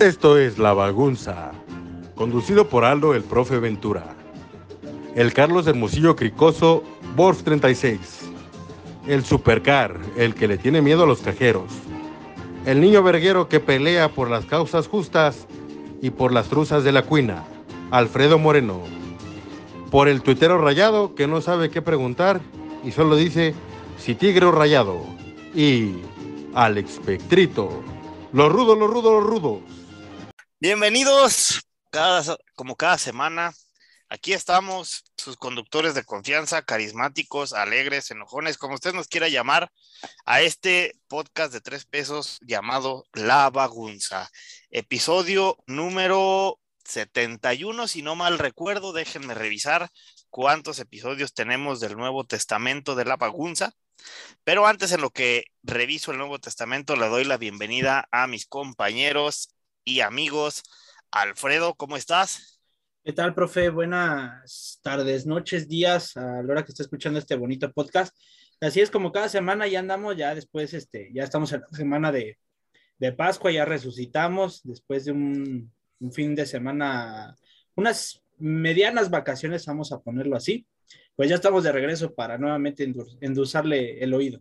Esto es La Bagunza, conducido por Aldo el Profe Ventura, el Carlos Hermosillo Cricoso, Borf 36, el Supercar, el que le tiene miedo a los cajeros, el niño verguero que pelea por las causas justas y por las truzas de la cuina, Alfredo Moreno, por el tuitero rayado que no sabe qué preguntar y solo dice si tigre o rayado, y Alex Pectrito, los rudos, los rudos, los rudos. Bienvenidos, cada, como cada semana. Aquí estamos, sus conductores de confianza, carismáticos, alegres, enojones, como usted nos quiera llamar, a este podcast de tres pesos llamado La Bagunza. Episodio número 71, si no mal recuerdo, déjenme revisar cuántos episodios tenemos del Nuevo Testamento de La Bagunza. Pero antes en lo que reviso el Nuevo Testamento, le doy la bienvenida a mis compañeros y amigos. Alfredo, ¿cómo estás? ¿Qué tal, profe? Buenas tardes, noches, días, a la hora que está escuchando este bonito podcast. Así es como cada semana ya andamos, ya después, este, ya estamos en la semana de, de Pascua, ya resucitamos después de un, un, fin de semana, unas medianas vacaciones, vamos a ponerlo así. Pues ya estamos de regreso para nuevamente endulzarle el oído.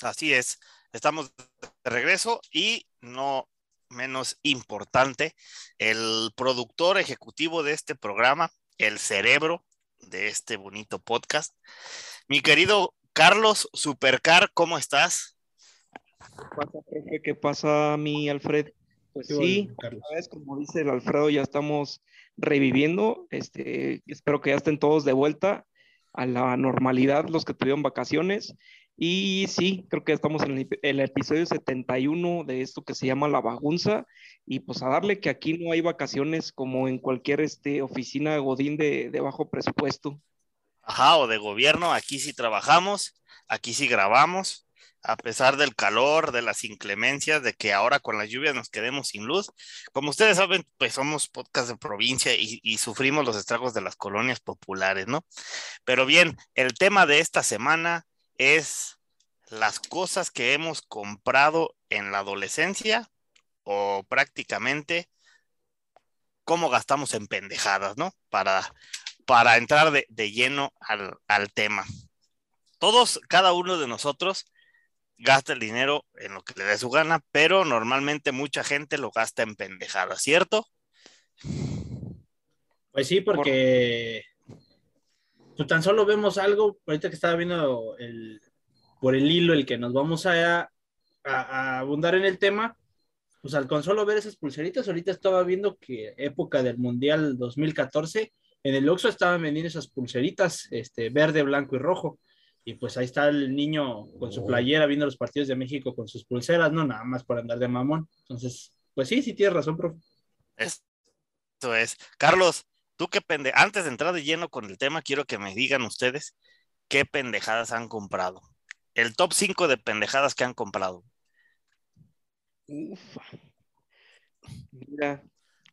Así es, estamos de regreso y no menos importante, el productor ejecutivo de este programa, el cerebro de este bonito podcast. Mi querido Carlos Supercar, ¿cómo estás? ¿Qué pasa, mi Alfred? Pues sí, vez, como dice el Alfredo, ya estamos reviviendo. Este, espero que ya estén todos de vuelta a la normalidad los que tuvieron vacaciones y sí, creo que estamos en el, episodio 71 de esto que se llama La Bagunza. Y pues a darle que aquí no hay vacaciones como en cualquier este, oficina Godín de, de bajo presupuesto. Ajá, o de gobierno, aquí sí trabajamos, aquí sí grabamos, a pesar del calor, de las inclemencias, de que ahora con las lluvias nos quedemos sin luz. Como ustedes saben, pues somos podcast de provincia y, y, sufrimos los estragos de las colonias populares, ¿no? Pero bien, el tema de esta semana es las cosas que hemos comprado en la adolescencia o prácticamente cómo gastamos en pendejadas, ¿no? Para, para entrar de, de lleno al, al, tema. Todos, cada uno de nosotros gasta el dinero en lo que le dé su gana, pero normalmente mucha gente lo gasta en pendejadas, ¿cierto? Pues sí, porque pues tan solo vemos algo, ahorita que estaba viendo el, por el hilo el que nos vamos a, a, a, abundar en el tema, pues al con solo ver esas pulseritas, ahorita estaba viendo que época del Mundial 2014, en el Oxxo estaban vendiendo esas pulseritas, este, verde, blanco y rojo, y pues ahí está el niño con su playera viendo los partidos de México con sus pulseras, no nada más por andar de mamón. Entonces, pues sí, sí tienes razón, profe. Eso es. Carlos, Tú qué pende... Antes de entrar de lleno con el tema, quiero que me digan ustedes qué pendejadas han comprado. El top 5 de pendejadas que han comprado. Uf. Mira,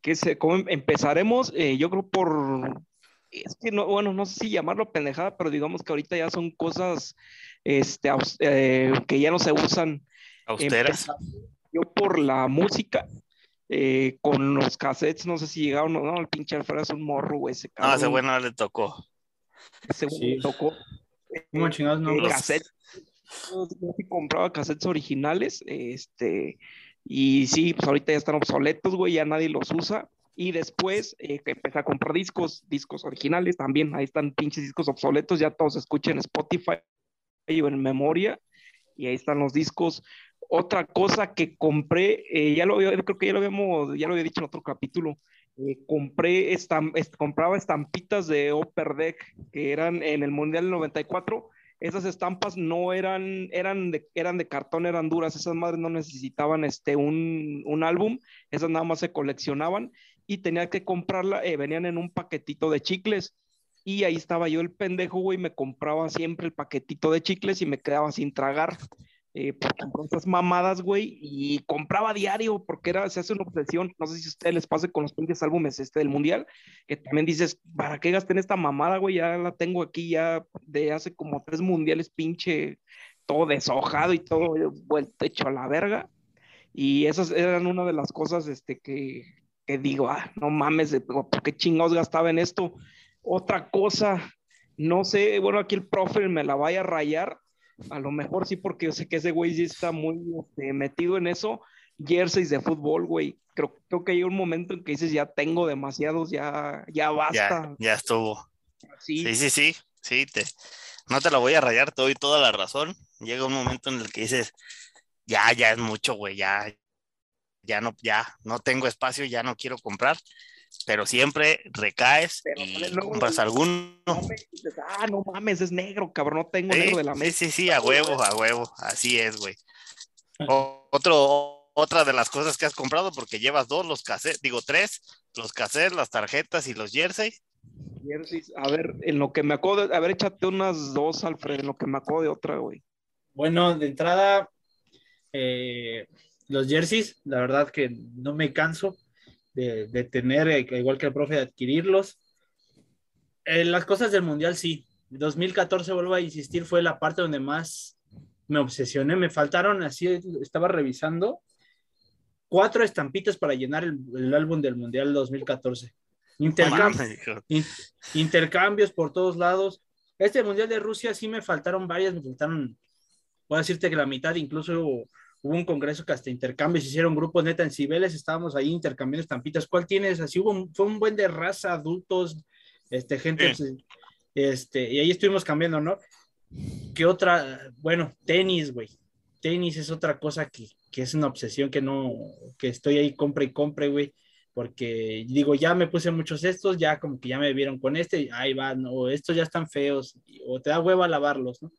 que se, ¿cómo empezaremos? Eh, yo creo por. Es que no, bueno, no sé si llamarlo pendejada, pero digamos que ahorita ya son cosas este, eh, que ya no se usan. Austeras. Yo por la música, eh, con los cassettes, no sé si llegaron o no, el pinche Alfredo es un morro, güey. Ese no, ese güey no le tocó. Ese güey sí. le tocó. ¿Cómo chingados no? Eh, cassettes. Yo sí compraba cassettes originales, este, y sí, pues ahorita ya están obsoletos, güey, ya nadie los usa. Y después eh, que empecé a comprar discos, discos originales también, ahí están pinches discos obsoletos, ya todos escuchan en Spotify o en memoria, y ahí están los discos otra cosa que compré, eh, ya lo creo que ya lo habíamos, ya lo había dicho en otro capítulo, eh, compré estamp, est compraba estampitas de Upper Deck que eran en el Mundial del 94. Esas estampas no eran, eran de, eran de cartón, eran duras. Esas madres no necesitaban este, un, un álbum, esas nada más se coleccionaban y tenía que comprarla, eh, venían en un paquetito de chicles. Y ahí estaba yo el pendejo, güey, me compraba siempre el paquetito de chicles y me quedaba sin tragar eh, por esas mamadas, güey, y compraba diario porque era, se hace una obsesión. No sé si a ustedes les pase con los pinches álbumes este del mundial, que también dices, ¿para qué gasten esta mamada, güey? Ya la tengo aquí ya de hace como tres mundiales, pinche, todo deshojado y todo vuelto hecho a la verga. Y esas eran una de las cosas este, que, que digo, ah, no mames, ¿por qué chingados gastaba en esto? Otra cosa, no sé, bueno, aquí el profe me la vaya a rayar, a lo mejor sí, porque yo sé que ese güey sí está muy este, metido en eso, jerseys de fútbol, güey. Creo, creo, que hay un momento en que dices, ya tengo demasiados, ya, ya basta. Ya, ya estuvo. Sí, sí, sí, sí, sí te, no te la voy a rayar, te doy toda la razón. Llega un momento en el que dices, ya, ya es mucho, güey, ya, ya no, ya no tengo espacio, ya no quiero comprar, pero siempre recaes y compras alguno. ah, no mames, es negro, cabrón, no tengo negro de la mesa. Sí, sí, sí, a huevo, a huevo, así es, güey. Otro, otra de las cosas que has comprado, porque llevas dos, los cassettes, digo tres, los cassettes, las tarjetas y los jerseys. Jerseys, a ver, en lo que me acuerdo, a ver, échate unas dos, Alfred, en lo que me acuerdo de otra, güey. Bueno, de entrada, eh, los jerseys, la verdad que no me canso de, tener, eh, igual que el profe, de adquirirlos. Eh, las cosas del mundial, sí. 2014, vuelvo a insistir, fue la parte donde más me obsesioné. Me faltaron, así estaba revisando, cuatro estampitas para llenar el, álbum del mundial 2014. intercambios por todos lados. Este mundial de Rusia sí me faltaron varias, me faltaron, puedo decirte que la mitad, incluso hubo un congreso que hasta intercambios, hicieron grupos neta en Cibeles, estábamos ahí intercambiando estampitas. ¿Cuál tienes? Así hubo, fue un buen de raza, adultos, este, gente, este, y ahí estuvimos cambiando, ¿no? ¿Qué otra? Bueno, tenis, güey. Tenis es otra cosa que, que, es una obsesión que no, que estoy ahí, compre y compre, güey. Porque digo, ya me puse muchos estos, ya como que ya me vieron con este, ahí va, no, estos ya están feos, o te da hueva lavarlos, ¿no?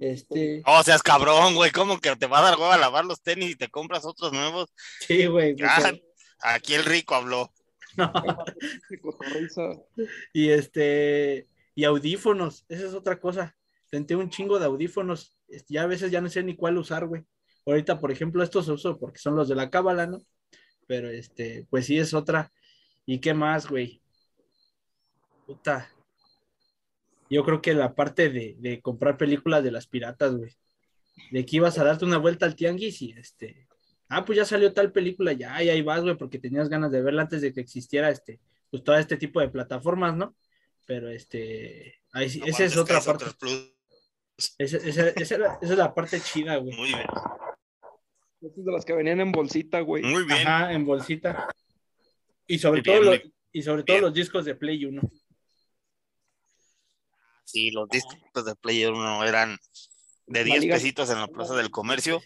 Este. Oh, seas cabrón, güey. ¿Cómo que te va a dar hueva a lavar los tenis y te compras otros nuevos? Sí, güey. Ah, aquí el rico habló. y este. Y audífonos. Esa es otra cosa. Tenté un chingo de audífonos. Ya a veces ya no sé ni cuál usar, güey. Ahorita, por ejemplo, estos uso porque son los de la cábala, ¿no? Pero este, pues sí es otra. ¿Y qué más, güey? Puta yo creo que la parte de, comprar películas de las piratas, güey. De que ibas a darte una vuelta al tianguis y este. Ah, pues ya salió tal película, ya, y ahí vas, güey, porque tenías ganas de verla antes de que existiera este, pues todo este tipo de plataformas, ¿no? Pero este, ahí, esa es otra parte. Esa, es la parte chida, güey. Muy bien. Esas de las que venían en bolsita, güey. Muy bien. Ajá, en bolsita. Y sobre todo, y sobre todo los discos de Play 1. Sí, los discos de Player 1 eran de 10 pesitos en la plaza del comercio.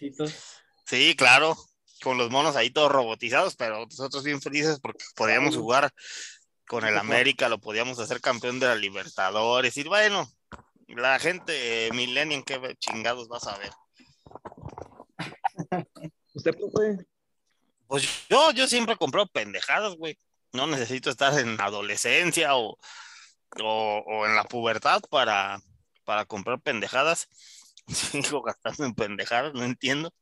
Sí, claro, con los monos ahí todos robotizados, pero nosotros bien felices porque podíamos jugar con el América, lo podíamos hacer campeón de la Libertadores. Y bueno, la gente eh, Millennium, qué chingados vas a ver. ¿Usted, profe? Pues yo, yo siempre compro pendejadas, güey. No necesito estar en adolescencia o o, en la pubertad para, para comprar pendejadas. Sigo gastando en pendejadas, no entiendo.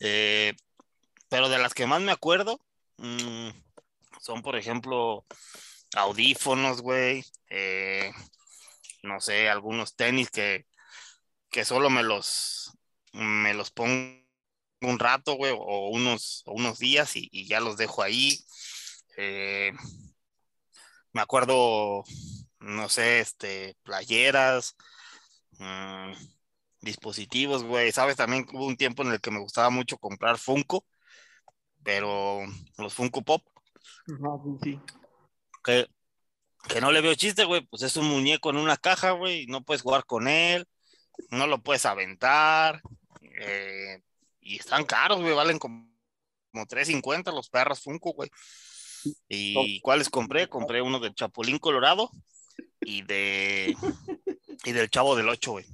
Eh, pero de las que más me acuerdo mm, son, por ejemplo, audífonos, güey. Eh, no sé, algunos tenis que, que solo me los, me los pongo un rato, güey, o unos, unos días y, ya los dejo ahí. Eh, me acuerdo no sé, este, playeras, mm, dispositivos, güey. Sabes, también hubo un tiempo en el que me gustaba mucho comprar Funko, pero los Funko Pop. sí. Que, que no le veo chiste, güey, pues es un muñeco en una caja, güey, no puedes jugar con él, no lo puedes aventar, eh, y están caros, güey, valen como, como 3.50 los perros Funko, güey. ¿Y cuáles compré? Compré uno de Chapulín Colorado, y de y del Chavo del Ocho, güey.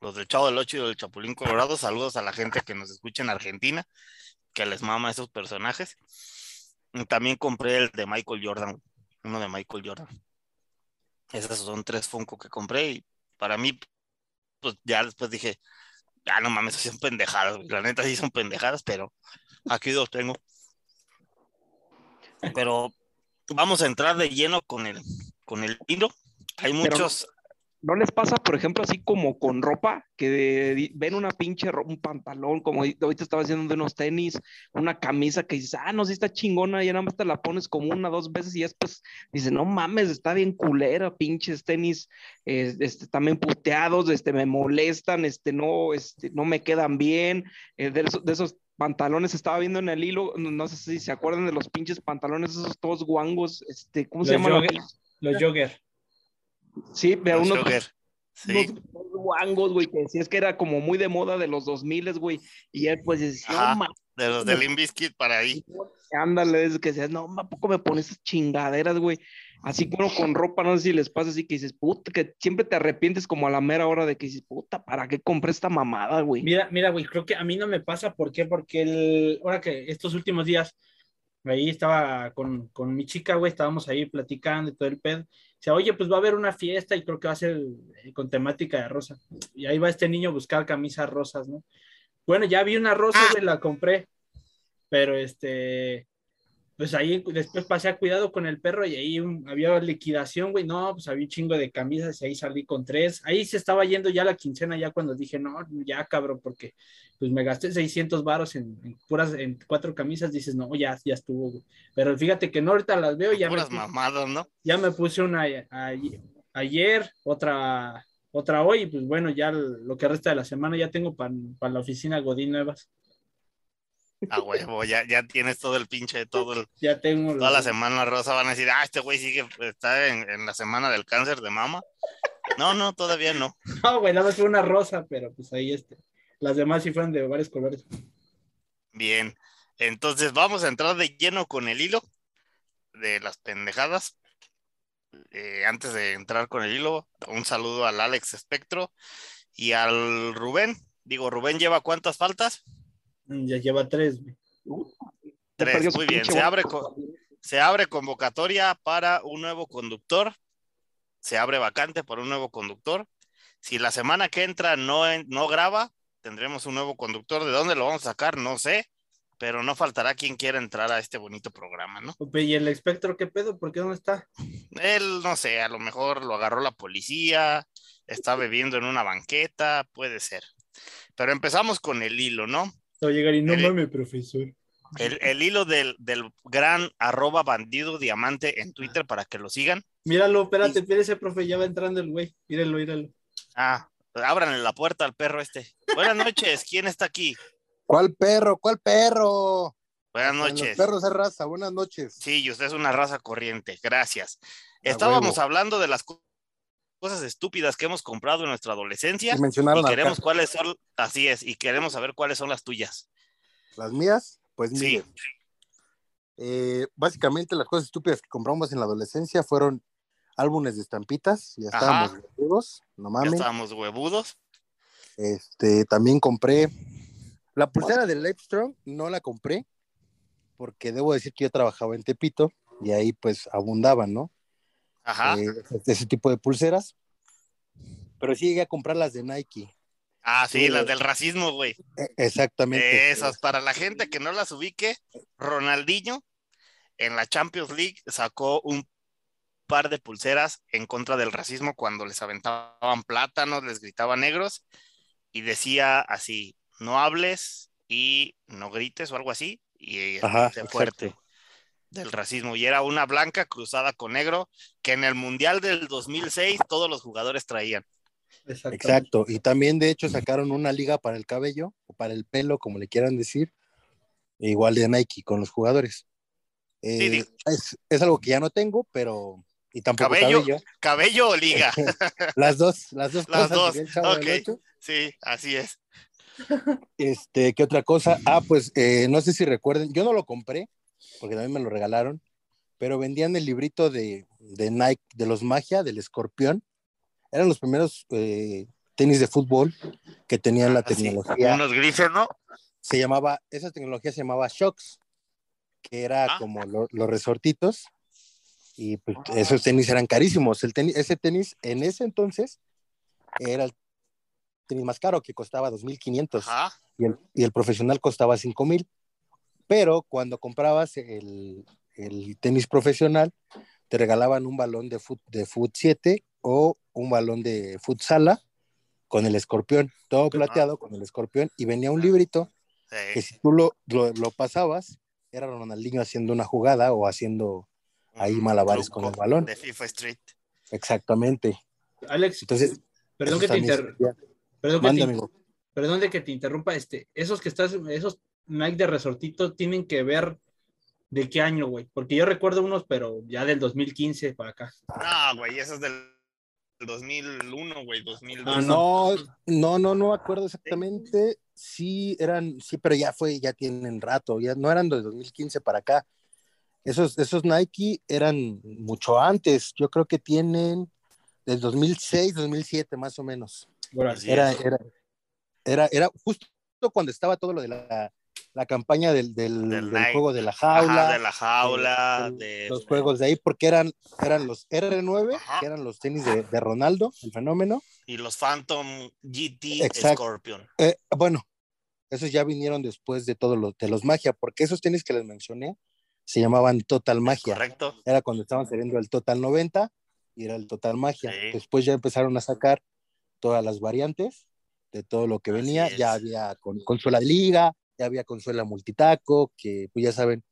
Los del Chavo del Ocho y del Chapulín Colorado, saludos a la gente que nos escucha en Argentina, que les mama esos personajes. también compré el de Michael Jordan, uno de Michael Jordan. Esos son tres Funko que compré y para mí, pues ya después dije, ya no mames, son pendejadas, la neta sí son pendejadas, pero aquí los tengo. Pero vamos a entrar de lleno con el, con el libro hay muchos. ¿No les pasa, por ejemplo, así como con ropa, que de- ven una pinche ro- un pantalón, como ahorita ahorita estaba haciendo de unos tenis, una camisa que dices, ah, no, sí está chingona, y nada más te la pones como una, dos veces y después dices, no mames, está bien culera, pinches tenis, eh, este, también puteados, este, me molestan, este, no, este, no me quedan bien, eh, de, esos, de esos pantalones estaba viendo en el hilo, no, no sé si se acuerdan de los pinches pantalones, esos todos guangos, este, ¿cómo se Los llaman? jogger. Los jogger. Sí, pero Los unos jogger. Sí. unos guangos, güey, que decías que era como muy de moda de los 2000, güey, y ya pues decía, no, De los de Limp Bizkit para ahí. ándale, es que decías, no, ¿a poco me pones esas chingaderas, güey? Así como con ropa, no sé si les pasa así que dices, puta, que siempre te arrepientes como a la mera hora de que dices, puta, ¿para qué compré esta mamada, güey? Mira, mira, güey, creo que a mí no me pasa. ¿Por qué? Porque el, ahora que estos últimos días, ahí estaba con, con mi chica, güey, estábamos ahí platicando y todo el pedo. Dice, oye, pues va a haber una fiesta y creo que va a ser eh, con temática de rosa. Y ahí va este niño a buscar camisas rosas, ¿no? Bueno, ya vi una rosa, güey, la compré. Pero este, pues ahí después pasé a cuidado con el perro y ahí un- había liquidación, güey. No, pues había un chingo de camisas y ahí salí con tres. Ahí se estaba yendo ya la quincena, ya cuando dije, no, ya cabrón, porque pues me gasté 600 varos en, en puras, en cuatro camisas. Dices, no, ya, ya estuvo, güey. Pero fíjate que no, ahorita las veo y ya me, Puras puse, mamadas, ¿no? ya me puse una a- a- ayer, otra, otra hoy, y pues bueno, ya lo que resta de la semana ya tengo para la oficina Godín nuevas. A huevo, ya, ya tienes todo el pinche, todo el, Ya tengo toda la semana rosa van a decir, ah, este güey sigue, está en, en la semana del cáncer de mama. No, no, todavía no. No, güey, nada más fue una rosa, pero pues ahí este. Las demás sí fueron de varios colores. Bien, entonces vamos a entrar de lleno con el hilo de las pendejadas. Eh, antes de entrar con el hilo, un saludo al Alex Espectro y al Rubén. Digo, Rubén lleva cuántas faltas? Mm, Ya lleva tres. Ya Tres, muy bien. Se abre, se abre convocatoria para un nuevo conductor. Se abre vacante para un nuevo conductor. Si la semana que entra no, en- no graba, tendremos un nuevo conductor. ¿De dónde lo vamos a sacar? No sé, pero no faltará quien quiera entrar a este bonito programa, ¿no? ¿Y el espectro qué pedo? ¿Por qué dónde está? Él, no sé, a lo mejor lo agarró la policía, está bebiendo en una banqueta, puede ser. Pero empezamos con el hilo, ¿no? Va a llegar y no El- mames, profesor. El, el hilo del, del gran arroba bandido diamante en Twitter para que lo sigan. Míralo, espérate, espérese, profe, ya va entrando el güey. Míralo, míralo. Ah, ábranle la puerta al perro este. Buenas noches, ¿quién está aquí? ¿Cuál perro? ¿Cuál perro? Buenas Los noches. perros de raza, buenas noches. Sí, y usted es una raza corriente, gracias. Estábamos hablando de las cosas estúpidas que hemos comprado en nuestra adolescencia Y mencionaron y queremos cuáles son, así es, y queremos saber cuáles son las tuyas. las mías, pues Sí, mire, eh, básicamente las cosas estúpidas que compramos en la adolescencia fueron álbumes de estampitas, ya Ajá. estábamos gordos, no ya mames. estábamos huevudos. Este, también compré la pulsera de Livestrong, no la compré porque debo decir que yo trabajaba en Tepito y ahí pues abundaban, ¿no? Ajá. Eh, ese tipo de pulseras. Pero sí llegué a comprar las de Nike. ah, sí, sí, las del racismo, güey. Eh, Exactamente. Esas, para la gente que no las ubique, Ronaldinho en la Champions League sacó un par de pulseras en contra del racismo cuando les aventaban plátanos, les gritaban negros y decía así, no hables y no grites o algo así, y Ajá, de fuerte exacto. Del racismo. Y era una blanca cruzada con negro que en el Mundial del 2006 todos los jugadores traían. Exacto. Y también de hecho sacaron una liga para el cabello o para el pelo, como le quieran decir, igual de Nike con los jugadores. Eh, Sí, es, es algo que ya no tengo, pero y tampoco Cabello. cabello. ¿Cabello o liga? Las dos, las dos Las cosas. dos, diría el Chavo del ok. Ocho. sí, así es. Este, ¿qué otra cosa? Ah, pues eh, no sé si recuerden, yo no lo compré, porque también me lo regalaron, pero vendían el librito de, de Nike, de los Magia, del escorpión. Eran los primeros eh, tenis de fútbol que tenían la Ah, tecnología. Unos grises, ¿no? se llamaba, esa tecnología se llamaba Shocks, que era Ah. como lo- los resortitos, y pues, esos tenis eran carísimos. El tenis, ese tenis en ese entonces era el tenis más caro, que costaba 2.500, Ajá. y el, y el profesional costaba 5.000. Pero cuando comprabas el, el tenis profesional, te regalaban un balón de foot, de foot 7 o un balón de futsala con el escorpión, todo plateado con el escorpión, y venía un librito que si tú lo, lo, lo pasabas, era Ronaldinho haciendo una jugada o haciendo ahí Un malabares con el balón. De FIFA Street. Exactamente. Alex, Entonces, perdón eso que te también inter- servía. perdón que te- perdón de que te interrumpa, este, esos que estás, esos Nike de resortito tienen que ver de qué año, güey, porque yo recuerdo unos, pero ya del 2015 para acá. No, güey, eso es del 2001, güey, 2002. Ah, No, no, no, no me acuerdo exactamente. Sí, eran, sí, pero ya fue, ya tienen rato, ya no eran de 2015 para acá. Esos, esos Nike eran mucho antes, yo creo que tienen del 2006, 2007 más o menos. Así Era, era, era, era justo cuando estaba todo lo de la, la campaña del, del, Del del Nike. juego de la Ajá, jaula, de la jaula, de- de los juegos de ahí, porque eran, eran los R9, Ajá. que eran los tenis de, de Ronaldo, el fenómeno. y los Phantom GT Exacto. Scorpion. Eh, bueno, esos ya vinieron después de todos los de los magia, porque esos tenis que les mencioné se llamaban Total Magia. Correcto. Era cuando estaban saliendo el Total 90 y era el Total Magia. Sí. Después ya empezaron a sacar todas las variantes de todo lo que venía. Ya había con, consola de liga, ya había consola multitaco, que pues ya saben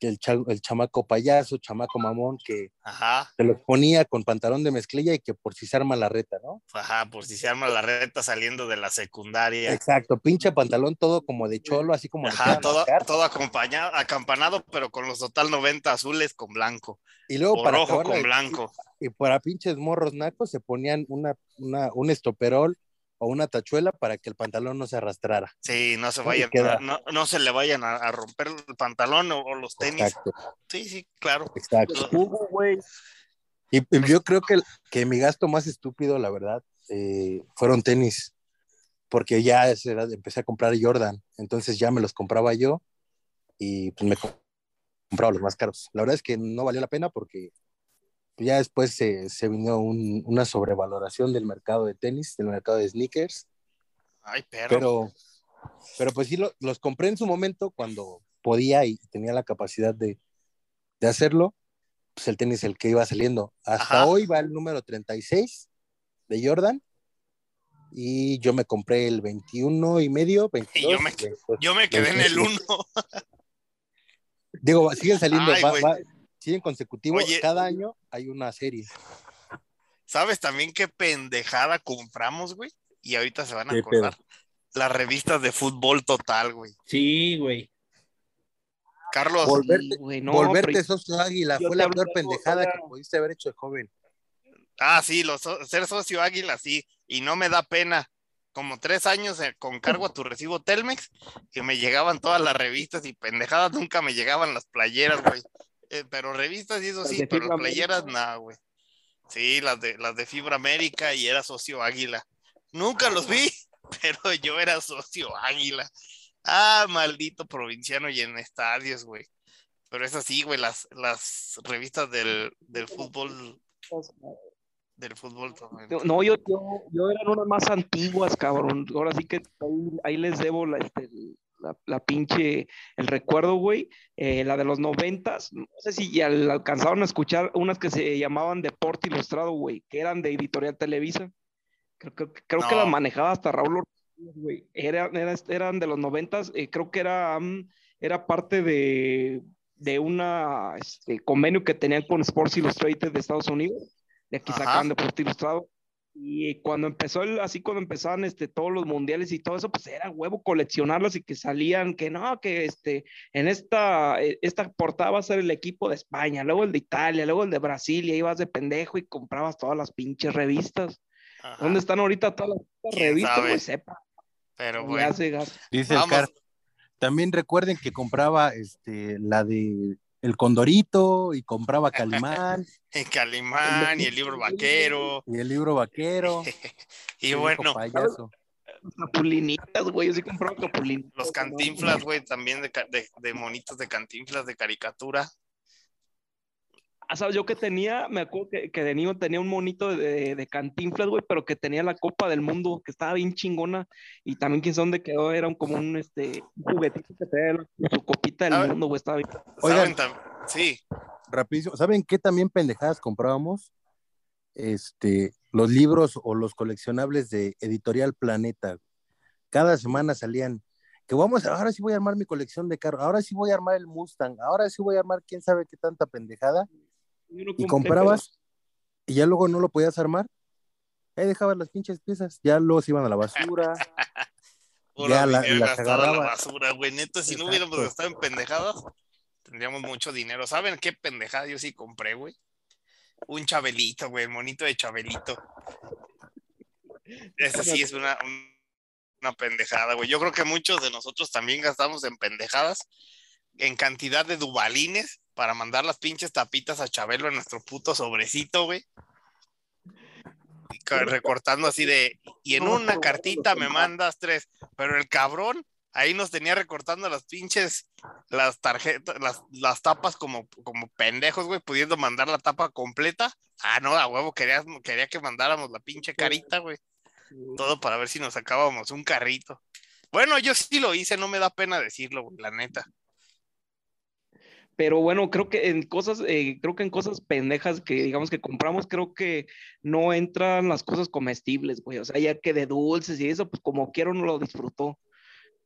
que el, cha- el chamaco payaso, chamaco mamón, que Ajá, se los ponía con pantalón de mezclilla y que por si se arma la reta, ¿no? ajá, por si se arma la reta saliendo de la secundaria. Exacto, pinche pantalón todo como de cholo, así como Ajá, todo, todo acompañado, acampanado, pero con los total 90 azules con blanco. Y luego para rojo con blanco. y para pinches morros nacos se ponían una, una, un estoperol o una tachuela para que el pantalón no se arrastrara. Sí, no se queda- no, no se le vayan a, a romper el pantalón o, o los tenis. Exacto, Sí, sí, claro. exacto. Hugo, güey. Y, y yo creo que, que mi gasto más estúpido, la verdad, eh, fueron tenis, porque ya a esa edad empecé a comprar Jordan, entonces ya me los compraba yo y pues me co- compraba los más caros. La verdad es que no valió la pena porque ya después se, se vino un- una sobrevaloración del mercado de tenis, del mercado de sneakers, Ay, perro. pero, pero pues sí lo- los compré en su momento cuando podía y tenía la capacidad de, de hacerlo, pues el tenis el que iba saliendo. Hasta Ajá. hoy va el número 36 de Jordan y yo me compré el 21 y medio, 22. yo me- 22. Yo me quedé en el 1. Digo, siguen saliendo, Ay, va- güey. va- siguen consecutivos, Oye. cada año hay una serie. ¿Sabes también qué pendejada compramos, güey? Y ahorita se van a ¿Qué acordar. Las revistas de fútbol total, güey. Sí, güey. Carlos, Volverte- Sí, güey, no, Volverte socio águila fue la peor pendejada que pudiste haber hecho de joven. ah, sí, los, ser socio águila, sí. Y no me da pena. Como tres años eh, con cargo a tu recibo Telmex, que me llegaban todas las revistas y pendejadas, nunca me llegaban las playeras, güey. Eh, pero revistas y eso Las sí, pero Fibra playeras nada, güey. Sí, las de, las de Fibra América y era socio águila. Nunca los vi, pero yo era socio águila. Ah, maldito provinciano y en estadios, güey. Pero es así, güey, las, las revistas del, del fútbol, del fútbol. No, No, yo, yo, yo eran unas más antiguas, cabrón. Ahora sí que ahí, ahí les debo la, este, la, la pinche, el recuerdo, güey. Eh, la de los noventas. No sé si ya la alcanzaron a escuchar unas que se llamaban Deporte Ilustrado, güey, que eran de Editorial Televisa. Creo, creo, creo que las manejaba hasta Raúl Ortiz, güey. Eran, eran, eran de los noventas. eh, creo que era, mm, era parte de, de una este, convenio que tenían con Sports Illustrated de Estados Unidos. De aquí Ajá. sacaban Deporte Ilustrado. Y cuando empezó el, así cuando empezaban este, todos los mundiales y todo eso, pues era huevo coleccionarlas y que salían, que no, que este, en esta, eh, esta portada va a ser el equipo de España, luego el de Italia, luego el de Brasil, y ahí ibas de pendejo y comprabas todas las pinches revistas. Ajá, ¿Dónde están ahorita todas las ¿Quién revistas? Güey, sepa. Pero Ya bueno. Dice el vamos. Car. También recuerden que compraba este, la de El Condorito y compraba Calimán el Calimán y el libro vaquero. y el libro vaquero. Y bueno. Capulinitas, güey, yo sí compraba capulinitas. los cantinflas, güey, también de, de, de monitos de cantinflas de caricatura. Ah, ¿sabes? Yo que tenía, me acuerdo que, que de niño tenía un monito de, de cantinflas, güey, pero que tenía la Copa del Mundo, que estaba bien chingona. Y también, quién sabe dónde quedó, era un, como un, este, un juguetito que tenía la- su copita del ver. mundo, güey, estaba bien. Oigan. ¿Saben tam- Sí, Rapidísimo. ¿Saben qué también pendejadas comprábamos? Este, los libros o los coleccionables de Editorial Planeta. Cada semana salían que vamos, ahora sí voy a armar mi colección de carros, ahora sí voy a armar el Mustang, ahora sí voy a armar quién sabe qué tanta pendejada. No Y comprabas y ya luego no lo podías armar. Ahí dejabas las pinches piezas, ya luego se iban a la basura. Ya la- las la basura, güey. Neta, si no hubiéramos gastado en pendejadas, tendríamos mucho dinero. ¿Saben qué pendejada yo sí compré, güey? Un chabelito, güey, el monito de chabelito. Ese sí es una, un- una pendejada, güey. Yo creo que muchos de nosotros también gastamos en pendejadas, en cantidad de dubalines para mandar las pinches tapitas a Chabelo en nuestro puto sobrecito, güey. Recortando así de, y en una cartita me mandas tres, pero el cabrón ahí nos tenía recortando las pinches, las tarjetas, las, las tapas como, como pendejos, güey, pudiendo mandar la tapa completa. Ah, no, a huevo, quería, quería que mandáramos la pinche carita, güey. Todo para ver si nos sacábamos un carrito. Bueno, yo sí lo hice, no me da pena decirlo, güey, la neta. Pero bueno, creo que en cosas, eh, creo que en cosas pendejas que digamos que compramos, creo que no entran las cosas comestibles, güey. O sea, ya que de dulces y eso, pues como quiera uno lo disfrutó.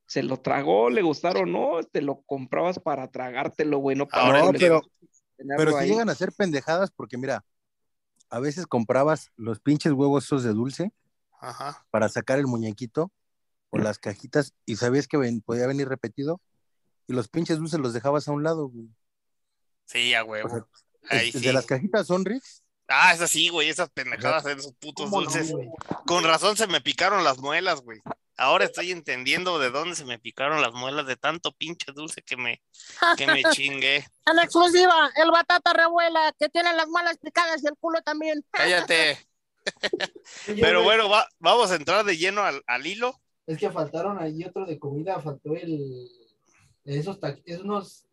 Se lo tragó, le gustaron, no, te lo comprabas para tragártelo, güey, no para Ahora no, pero, pero si llegan a ser pendejadas, porque mira, a veces comprabas los pinches huevos esos de dulce Ajá. para sacar el muñequito o las cajitas y sabías que ven- podía venir repetido y los pinches dulces los dejabas a un lado, güey. Sí, a O huevo. sea, Ahí el- sí. de las cajitas Sonrix, Ah, esas sí, güey, esas pendejadas, esos putos ¿Cómo no, dulces. Con razón se me picaron las muelas, güey. Ahora estoy entendiendo de dónde se me picaron las muelas de tanto pinche dulce que me, que me chingué. En exclusiva, el batata revuela, que tiene las malas picadas y el culo también. Cállate. Pero bueno, va- vamos a entrar de lleno al, al hilo. Es que faltaron ahí otro de comida, faltó el. Esos taquitos, unos.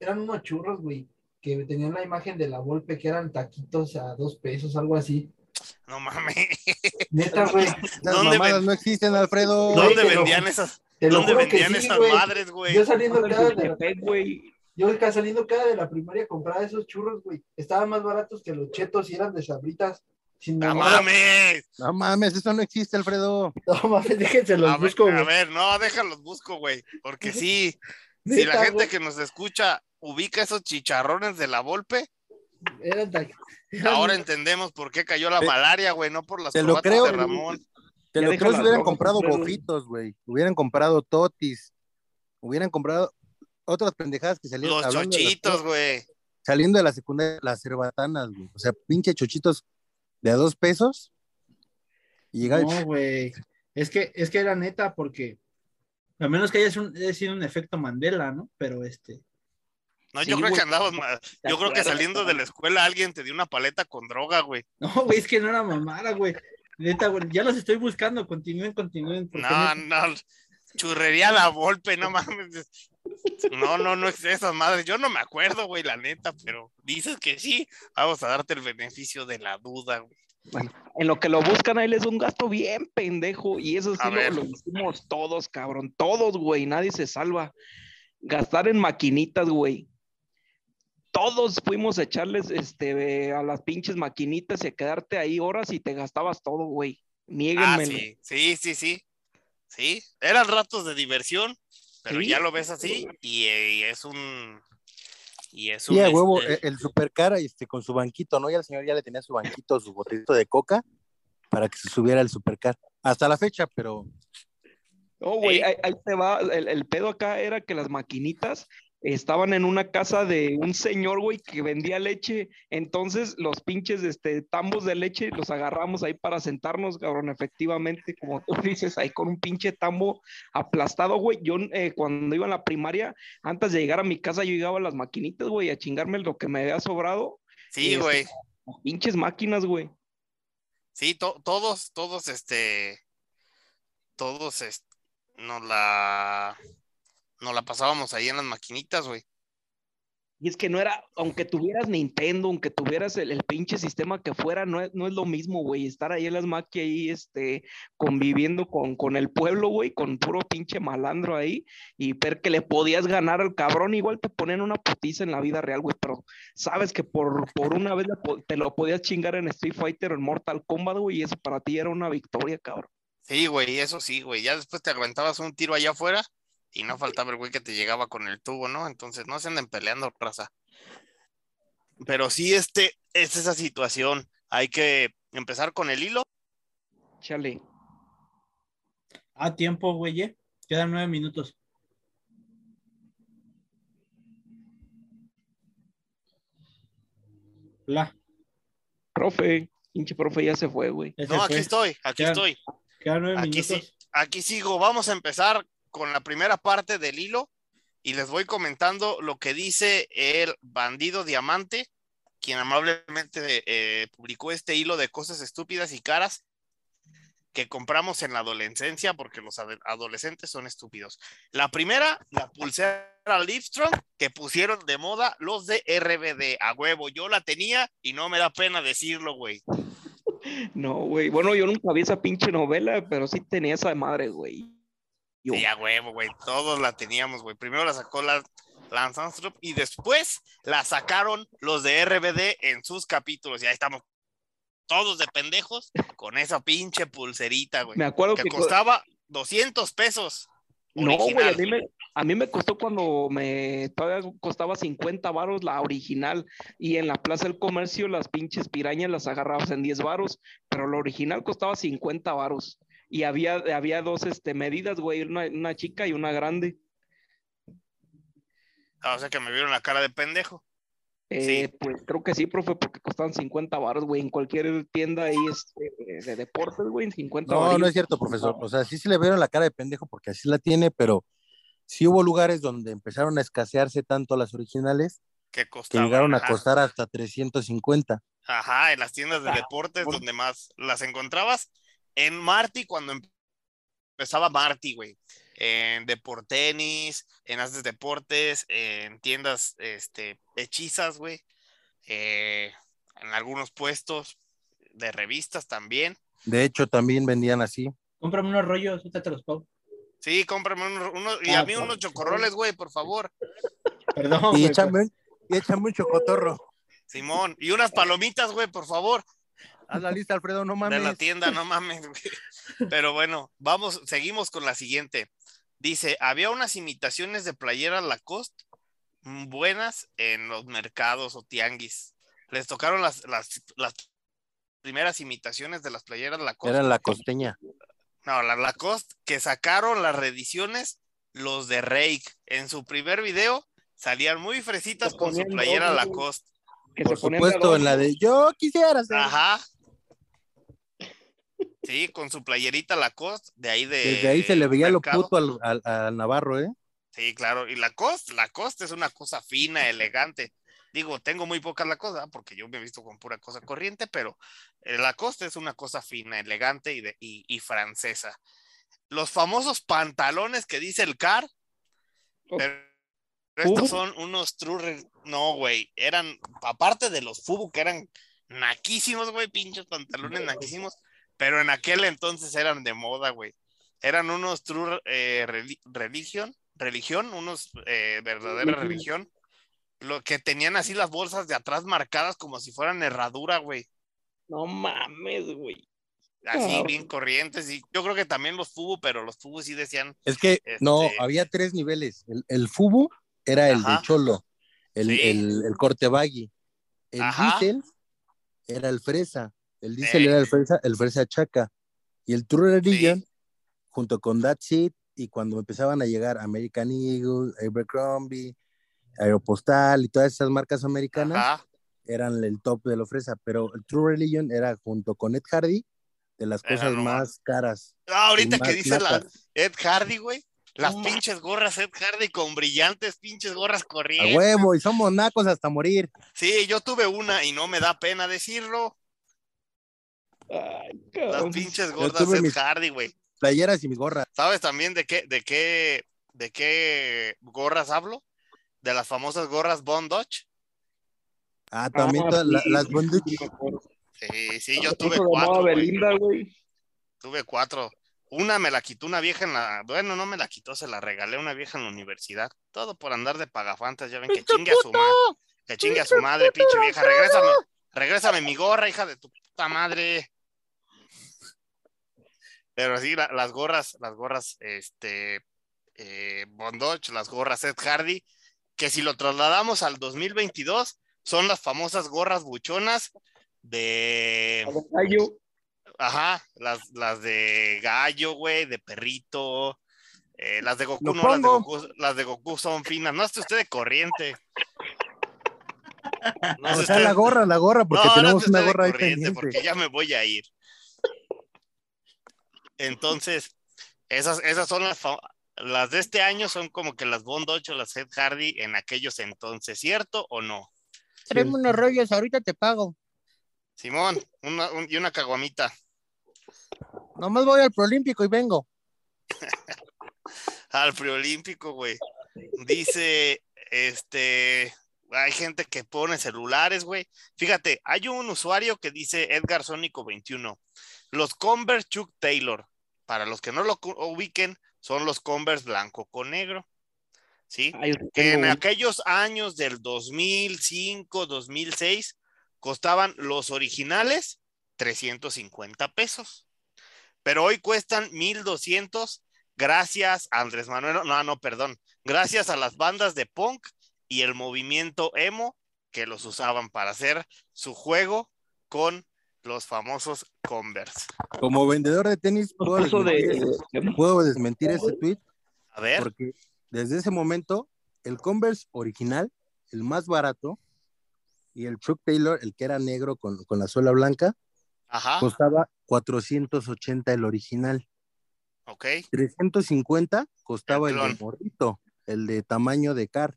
Eran unos churros, güey, que tenían la imagen de la Volpe, que eran taquitos a dos pesos, algo así. No mames. Neta, güey. las ¿Dónde mamadas ven- no existen, Alfredo. ¿Dónde lo- vendían esas? ¿Dónde vendían sí, esas madres, güey? Yo saliendo cada de la, yo saliendo cada de la primaria compraba esos churros, güey. Estaban más baratos que los chetos y eran de sabritas. Sin ¡No mames! No mames, eso no existe, Alfredo. No mames, déjense los A ver, busco, a ver, no, déjalos busco, güey. Porque sí, si la gente que nos escucha ubica esos chicharrones de la Volpe, ahora entendemos por qué cayó la malaria, güey, no por las te lo creo, de. Ramón. Te lo creo si hubieran comprado bofitos, güey. Hubieran comprado totis. Hubieran comprado otras pendejadas que salían. Los chochitos, güey. Saliendo de la secundaria, las cerbatanas, güey. O sea, pinche chochitos de a dos pesos. Y llegaba No, güey. Es que, es que era neta, porque a menos que haya sido un, haya sido un efecto Mandela, ¿no? Pero este. No, Sí, yo creo güey. que andabas ¿Te Yo creo que saliendo de la escuela alguien te dio una paleta con droga, güey. No, güey, es que no era mamada, güey. Neta, güey. Ya los estoy buscando. Continúen, continúen. No, no. Churrería la golpe, no mames. No, no, no es esas madres. Yo no me acuerdo, güey, la neta, pero dices que sí. Vamos a darte el beneficio de la duda, güey. En lo que lo buscan, ahí les da un gasto bien pendejo. Y eso sí lo, lo hicimos todos, cabrón. Todos, güey. Nadie se salva. Gastar en maquinitas, güey. Todos fuimos a echarles este, a las pinches maquinitas y a quedarte ahí horas y te gastabas todo, güey. Ah, Niéguenmelo. sí, sí, sí, sí. Sí, eran ratos de diversión, pero Sí. ya lo ves así y, y es un. Y es un. Sí, a huevo, este, el, el supercara este, con su banquito, ¿no? Ya el señor ya le tenía su banquito, su botellito de coca para que se subiera el supercar. Hasta la fecha, pero No, güey, ahí, ahí te va. El, el pedo acá era que las maquinitas estaban en una casa de un señor, güey, que vendía leche. Entonces, los pinches este, tambos de leche los agarramos ahí para sentarnos, cabrón, efectivamente, como tú dices, ahí con un pinche tambo aplastado, güey. Yo, eh, cuando iba en la primaria, antes de llegar a mi casa, yo llegaba a las maquinitas, güey, a chingarme lo que me había sobrado. sí, este, güey. Pinches máquinas, güey. Sí, to- todos, todos, este. Todos, este, nos la. Nos la pasábamos ahí en las maquinitas, güey. Y es que no era, aunque tuvieras Nintendo, aunque tuvieras el, el pinche sistema que fuera, no es, no es lo mismo, güey. Estar ahí en las maquias ahí, este, conviviendo con, con el pueblo, güey, con puro pinche malandro ahí, y ver que le podías ganar al cabrón, igual te ponen una putiza en la vida real, güey, pero sabes que por, por una vez te lo podías chingar en Street Fighter o en Mortal Kombat, güey, y eso para ti era una victoria, cabrón. Sí, güey, eso sí, güey. Ya después te aventabas un tiro allá afuera y no faltaba el güey que te llegaba con el tubo, ¿no? Entonces no se anden peleando, raza. Pero sí, este, es esa situación. Hay que empezar con el hilo. Chale. A tiempo, güey. ¿eh? Quedan nueve minutos. La, Profe, pinche profe ya se fue, güey. No, aquí estoy, aquí estoy. Quedan nueve Aquí minutos. sí, aquí sigo. Vamos a empezar con la primera parte del hilo y les voy comentando lo que dice el bandido diamante, quien amablemente eh, publicó este hilo de cosas estúpidas y caras que compramos en la adolescencia porque los adolescentes son estúpidos. La primera, la pulsera Livestrong que pusieron de moda los de RBD a huevo. Yo la tenía y no me da pena decirlo, güey. No, güey. Bueno, yo nunca vi esa pinche novela, pero sí tenía esa madre, güey. Yo, Sí, a huevo, güey. Todos la teníamos, güey. Primero la sacó la Lance Armstrong y después la sacaron los de RBD en sus capítulos. Y ahí estamos todos de pendejos con esa pinche pulserita, güey. me acuerdo Que que, co- costaba 200 pesos. No, güey, a original. mí, me, a mí me costó cuando me todavía costaba 50 varos la original y en la Plaza del Comercio las pinches pirañas las agarrabas en 10 varos, pero la original costaba 50 varos y había, había dos este, medidas, güey, una, una chica y una grande. Ah, o sea que me vieron la cara de pendejo. Eh, Pues creo que sí, profe, porque costaban 50 varos, güey, en cualquier tienda ahí este, de deportes, güey, en 50 No, no es cierto, profesor. O sea, sí se le vieron la cara de pendejo porque así la tiene, pero sí hubo lugares donde empezaron a escasearse tanto las originales Que que llegaron a ajá. costar hasta 350. Ajá, en las tiendas de Ah, deportes por- donde más las encontrabas. En Marty, cuando em- empezaba Marty, güey. En Deportenis, en Haces Deportes, en tiendas este, hechizas, güey. Eh, en algunos puestos de revistas también. De hecho, también vendían así. Cómprame unos rollos, ahorita te los pago. Sí, cómprame unos, unos- y Ah, a mí por unos favor. chocorroles, güey, por favor. Perdón. Y échame, un- y échame un chocotorro. Simón. Y unas palomitas, güey, por favor. Haz la lista, Alfredo, no de mames. la tienda, no mames. Pero bueno, vamos, seguimos con la siguiente. Dice, había unas imitaciones de playeras Lacoste mm, buenas en los mercados o tianguis. Les tocaron las, las, las primeras imitaciones de las playeras Lacoste. Era la costeña. No, las Lacoste que sacaron las reediciones los de Rake. En su primer video salían muy fresitas con su playera Lacoste. que Por de supuesto, en la de yo quisiera ser. Ajá. Sí, con su playerita Lacoste, de ahí de. Desde ahí se le veía lo mercado. puto al, al- al Navarro, ¿eh? Sí, claro. Y Lacoste, Lacoste es una cosa fina, elegante. Digo, tengo muy pocas Lacoste, ¿verdad? porque yo me he visto con pura cosa corriente, pero el Lacoste es una cosa fina, elegante y, de, y, y francesa. Los famosos pantalones que dice el CAR, pero estos son unos true. No, güey, eran, aparte de los Fubu, que eran naquísimos, güey, pinches pantalones naquísimos, pero en aquel entonces eran de moda, güey. Eran unos true eh, reli- religion, religión, unos eh, verdadera religión, lo que tenían así las bolsas de atrás marcadas como si fueran herradura, güey. No mames, güey. Así bien corrientes. Y yo creo que también los Fubu, pero los Fubu sí decían, Es que Este- no, había tres niveles. El, el Fubu era el Ajá. de Cholo, el, Sí. el, el corte baggy. El Ajá. Diesel era el fresa. El Diesel Ey. era el fresa, el fresa chaca. Y el True Religion, junto con That's It, y cuando empezaban a llegar American Eagle, Abercrombie, Aeropostal y todas esas marcas americanas, ajá, eran el top de la fresa. Pero el True Religion era junto con Ed Hardy de las Era cosas más caras. Ah, ahorita que dice la. Ed Hardy, güey. Las No pinches gorras Ed Hardy con brillantes, pinches gorras A corrientes. huevo, y somos nacos hasta morir. Sí, yo tuve una y no me da pena decirlo. Ay, Las pinches gordas Ed mis- Hardy, güey. Playeras y mi gorra. ¿Sabes también de qué, de qué, de qué gorras hablo? de las famosas gorras Bondage. Ah, también Ah, todas la- sí, las sí, bondage. sí. Sí, yo tuve cuatro. Belinda, güey. Tuve cuatro. Una me la quitó una vieja en la. Bueno, no me la quitó, se la regalé a una vieja en la universidad. Todo por andar de pagafantas. Ya ven que ¡Pinche chingue a su madre. Que chingue a su madre, pinche vieja. Regrésame. Regrésame mi gorra, hija de tu puta madre. Pero sí, la- las gorras, las gorras, este. Eh, Bondoch, las gorras Ed Hardy, que si lo trasladamos al 2022, son las famosas gorras buchonas de. Gallo. Ajá, las, las de gallo, güey, de perrito. eh, las de Goku, no, las de. Goku, las de Goku son finas. No esté usted de corriente. No O esté sea, usted- la gorra, la gorra, porque no, no tenemos esté una de gorra ahí corriente, pendiente. porque ya me voy a ir. Entonces, esas, esas son las, las de este año, son como que las Bond 8, las Ed Hardy en aquellos entonces, ¿cierto o no? Tráeme unos rollos, ahorita te pago. Simón, una, un- y una caguamita. Nomás voy al Prolímpico y vengo. al preolímpico, güey. Dice, este, hay gente que pone celulares, güey. Fíjate, hay un usuario que dice Edgar Sónico 21. Los Converse Chuck Taylor, para los que no lo ubiquen, son los Converse blanco con negro. ¿Sí? Ay, que en aquellos años del 2005, 2006, costaban los originales 350 pesos. Pero hoy cuestan 1200 gracias a Andrés Manuel, no, no, perdón, gracias a las bandas de punk y el movimiento emo que los usaban para hacer su juego con los famosos Converse. Como vendedor de tenis, puedo desmentir, de- puedo desmentir ese tweet A ver, porque desde ese momento el Converse original, el más barato, y el Chuck Taylor, el que era negro con, con la suela blanca, ajá, costaba 480 el original. ok, 350 costaba El el, de morrito, el de tamaño de car.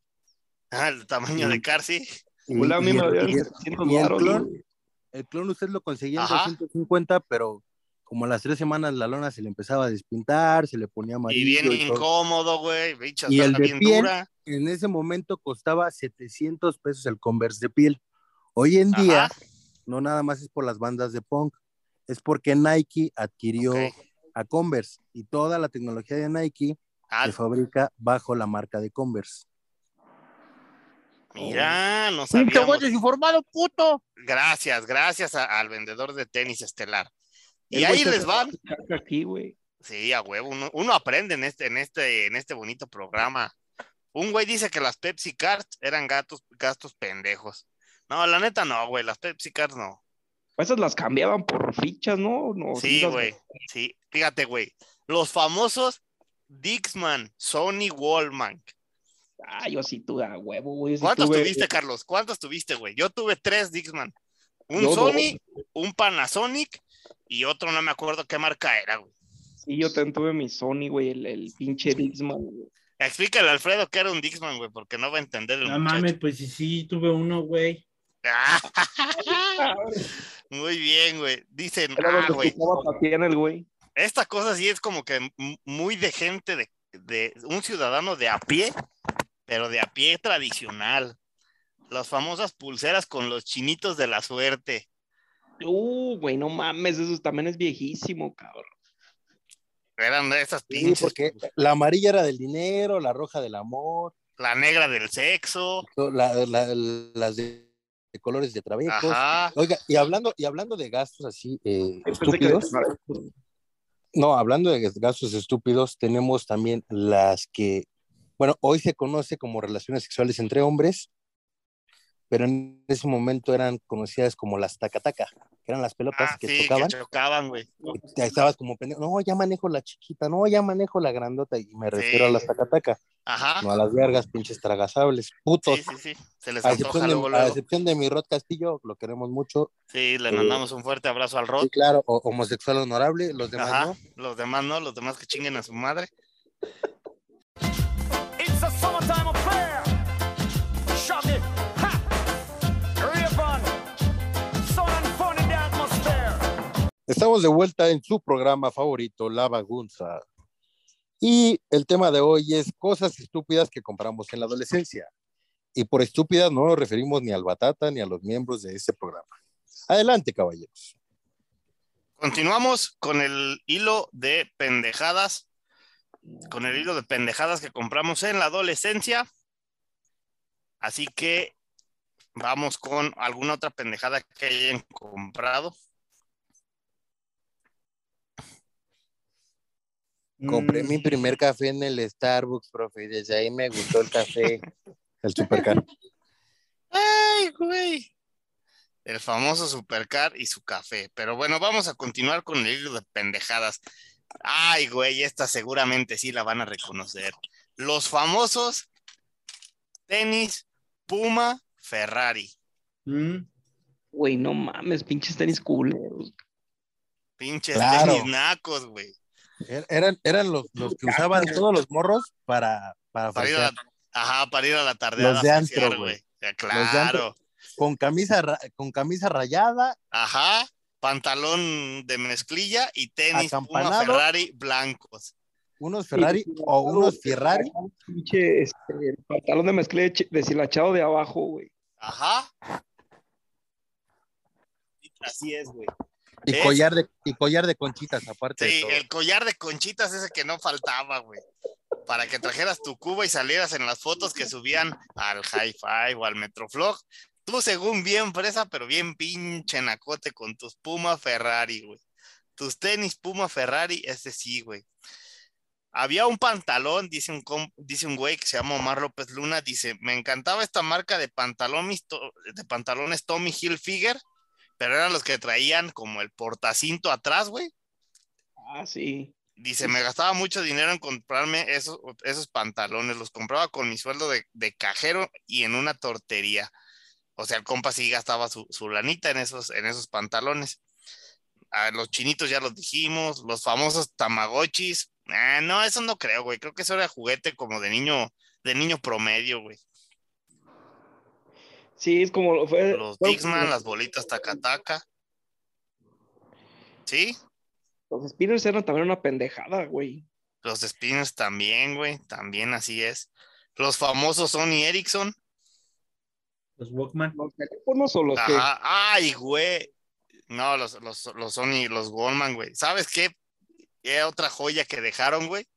Ah, el tamaño de car, sí. Y, mí y el- y el- 700 y el varos, clon. El clon usted lo conseguía en Ajá. 250, pero como a las tres semanas la lona se le empezaba a despintar, se le ponía Y amarillo. bien y todo. incómodo, güey, Y el de bien piel, dura. En ese momento costaba 700 pesos el Converse de piel. Hoy en día, no nada más es por las bandas de punk, es porque Nike adquirió a Converse y toda la tecnología de Nike Ah, se fabrica bajo la marca de Converse. Mira, no Pinche güey sabíamos. desinformado, puto. Gracias, gracias a- al vendedor de tenis estelar. Y El ahí les van. saca Aquí, güey. Sí, a huevo, uno, uno aprende en este, en este, en este bonito programa. Un güey dice que las Pepsi Cards eran gatos, gastos pendejos. No, la neta no, güey, las Pepsi Cards no. Esas las cambiaban por fichas, ¿no? No, Sí, las- güey, sí. Fíjate, güey, los famosos Dixman, Sony Wallman. Ah, yo sí tuve a huevo, güey. sí ¿Cuántos tuve- tuviste, Carlos? ¿Cuántos tuviste, güey? Yo tuve tres Dixman. Un Yo Sony, un Panasonic y otro no me acuerdo qué marca era, güey. Sí, yo también tuve mi Sony, güey, el, el pinche Dixman. güey. Explícale a Alfredo que era un Dixman, güey, porque no va a entender el No muchacho. mames, pues sí, sí, tuve uno, güey. Ah, muy bien, güey. Dicen, Era ah, güey, güey. esta cosa sí es como que muy de gente, de, de un ciudadano de a pie, pero de a pie tradicional. Las famosas pulseras con los chinitos de la suerte. Uh, güey, no mames, eso también es viejísimo, cabrón. Eran de esas Sí, pinches. porque la amarilla era del dinero, la roja del amor, La negra del sexo. la- la- las de, de colores de trabecos. Ajá. Oiga, y hablando, y hablando de gastos así eh, que- estúpidos, no, hablando de gastos estúpidos, tenemos también las que, bueno, hoy se conoce como relaciones sexuales entre hombres, pero en ese momento eran conocidas como las tacataca, que eran las pelotas Ah, que sí, chocaban. que chocaban, güey. estabas como pendejo, no, ya manejo la chiquita, no, ya manejo la grandota, y me refiero a Sí. las tacataca, Ajá. no a las vergas, pinches tragasables, putos. Sí, sí, sí. Se les A excepción, luego, de, a excepción de mi Rod Castillo, lo queremos mucho. Sí, le eh, mandamos un fuerte abrazo al Rod. Sí, claro, o- homosexual honorable, los demás Ajá. no. Los demás no, los demás que chinguen a su madre. Estamos de vuelta en su programa favorito, La Bagunza. Y el tema de hoy es cosas estúpidas que compramos en la adolescencia. Y por estúpidas no nos referimos ni al Batata ni a los miembros de este programa. Adelante, caballeros. Continuamos con el hilo de pendejadas, con el hilo de pendejadas que compramos en la adolescencia. Así que vamos con alguna otra pendejada que hayan comprado. Compré Mm, mi primer café en el Starbucks, profe, y desde ahí me gustó el café, el supercar. ¡Ay, güey! El famoso supercar y su café. Pero bueno, vamos a continuar con el hilo de pendejadas. Ay, güey, esta seguramente sí la van a reconocer. Los famosos tenis Puma Ferrari. mm, Güey, no mames, pinches tenis culeros. Pinches Claro. tenis nacos, güey. Er- Eran, eran los, los que usaban todos los morros para, para Para ir a la, ajá, para ir a la tardeada. Los de antro, güey. Claro. antro. Con camisa, con camisa rayada, Ajá. Pantalón de mezclilla y tenis Acampanado. Ferrari blancos. unos Ferrari o unos Ferrari. Pinche, este, el pantalón de mezclilla ch- deshilachado de abajo, güey. Ajá. Así es, güey. Y Es- collar de, y collar de conchitas, aparte de Sí, todo. el collar de conchitas ese que no faltaba, güey. Para que trajeras tu cuba y salieras en las fotos que subían al Hi-Fi o al Metroflog. Tú, según bien fresa, pero bien pinche nacote con tus Puma Ferrari, güey. Tus tenis Puma Ferrari, ese sí, güey. Había un pantalón, dice un, dice un güey que se llama Omar López Luna, dice, me encantaba esta marca de, pantalones, de pantalones Tommy Hilfiger, pero eran los que traían como el portacinto atrás, güey. Ah, sí. Dice, me gastaba mucho dinero en comprarme esos, esos pantalones, los compraba con mi sueldo de, de cajero y en una tortería. O sea, el compa sí gastaba su, su lanita en esos, en esos pantalones. A los chinitos ya los dijimos, los famosos tamagotchis. Ah, no, eso no creo, güey. Creo que eso era juguete como de niño, de niño promedio, güey. Sí, es como fue. Los fue- Dixman, las bolitas tacataca. ¿Sí? Los spinners eran también una pendejada, güey. Los Spinners también, güey. También así es. Los famosos Sony Ericsson. los Walkman. Los teléfonos o los que. Ay, güey. No, los, los, los Sony, los Goldman, güey. ¿Sabes qué? Eh, otra joya que dejaron, güey.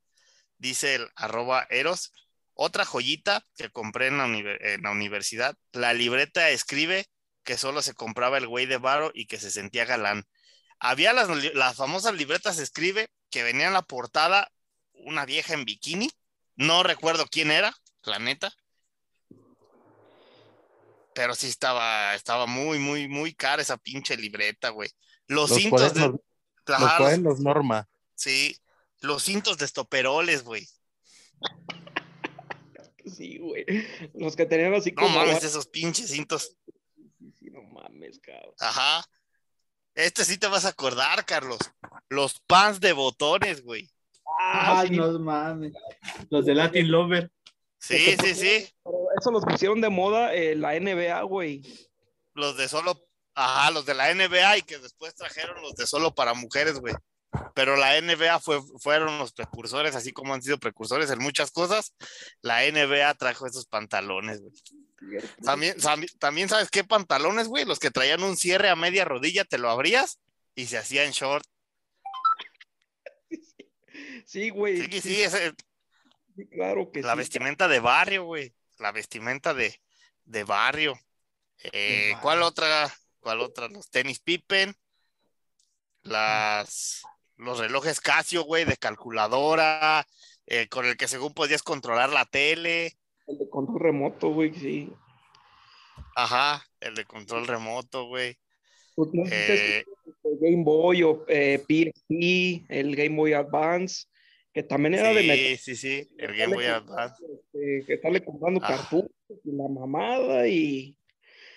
Dice el arroba Eros. Otra joyita que compré en la, univer- en la universidad. La libreta escribe que solo se compraba el güey de Varo y que se sentía galán. Había las, las famosas libretas escribe que venía en la portada una vieja en bikini. No recuerdo quién era, la neta. Pero sí estaba, estaba muy, muy, muy cara esa pinche libreta, güey. Los, Los cintos de. cuadernos, los- cuadernos Norma. sí, los cintos de estoperoles, güey. Sí, güey. Los que tenían así No como. mames, esos pinches cintos. Sí, sí, no mames, cabrón. Ajá. Este sí te vas a acordar, Carlos. Los pants de botones, güey. Ah, Ay, sí. no mames. Los de Latin Lover. Sí, sí, sí. Pero eso los pusieron de moda eh, la NBA, güey. Los de solo, ajá, los de la NBA y que después trajeron los de solo para mujeres, güey. Pero la NBA fue, fueron los precursores, así como han sido precursores en muchas cosas. La NBA trajo esos pantalones, güey. También, también sabes qué pantalones, güey, los que traían un cierre a media rodilla, te lo abrías y se hacían short. Sí, güey. Sí, sí, ese- sí, claro que la vestimenta de barrio, güey. La vestimenta de, de barrio. Eh, barrio. ¿Cuál otra? ¿Cuál otra? Los tenis Pippen. Las, los relojes Casio, güey, de calculadora. eh, con el que según podías controlar la tele. El de control remoto, güey, sí. Ajá, el de control remoto, güey. Pues, no sé si Eh, el Game Boy o eh, PSP, el Game Boy Advance, que también era de sí, sí, sí, el Game Boy Advance. este, que estarle comprando Ah. cartuchos y la mamada y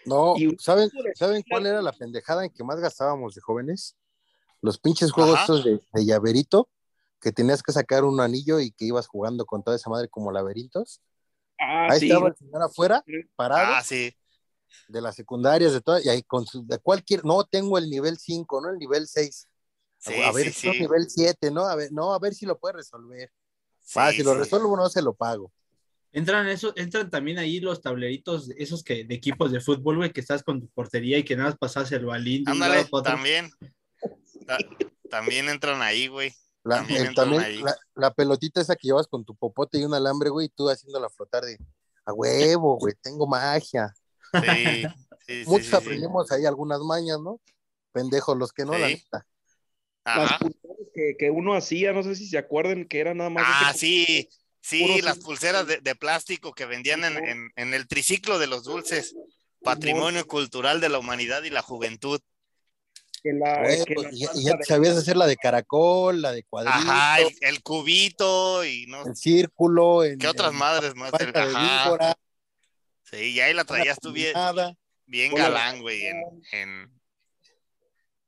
No, Y- ¿saben, ¿saben cuál era la pendejada en que más gastábamos de jóvenes? Los pinches juegos Ajá. estos de, de llaverito, que tenías que sacar un anillo y que ibas jugando con toda esa madre como laberintos. ah, Ahí sí, estaba el señor afuera, parado, Ah, sí. de las secundarias, de todas, y ahí con su, de cualquier, no tengo el nivel 5, no el nivel 6. Sí, a ver, sí, no, sí. nivel 7, ¿no? A ver, no, a ver si lo puede resolver. Ah, si lo resuelvo, no se lo pago. Entran esos, entran también ahí los tableritos, esos que de equipos de fútbol, güey, que estás con tu portería y que nada más pasas el balín. Ándale, también. Ta- también entran ahí, güey. La, También también ahí. la, la pelotita esa que llevas con tu popote y un alambre, güey, y tú haciéndola flotar de a huevo, güey, tengo magia. Sí, sí, sí, Muchos sí, sí. aprendimos ahí algunas mañas, ¿no? Pendejos los que no, la neta. Las pulseras que, que uno hacía, no sé si se acuerdan que era nada más. Ah, ese- sí, sí, las pulseras de, de plástico que vendían en, en- en el triciclo de los dulces, patrimonio cultural de la humanidad y la juventud. Que la- Güey, que la y, ya de- sabías hacer la de caracol, la de cuadrito, Ajá, el, el cubito y no el círculo, el, qué otras el madres más. El- Ajá, víbora, sí, y ahí la traías tú bien, galán, güey, en, en-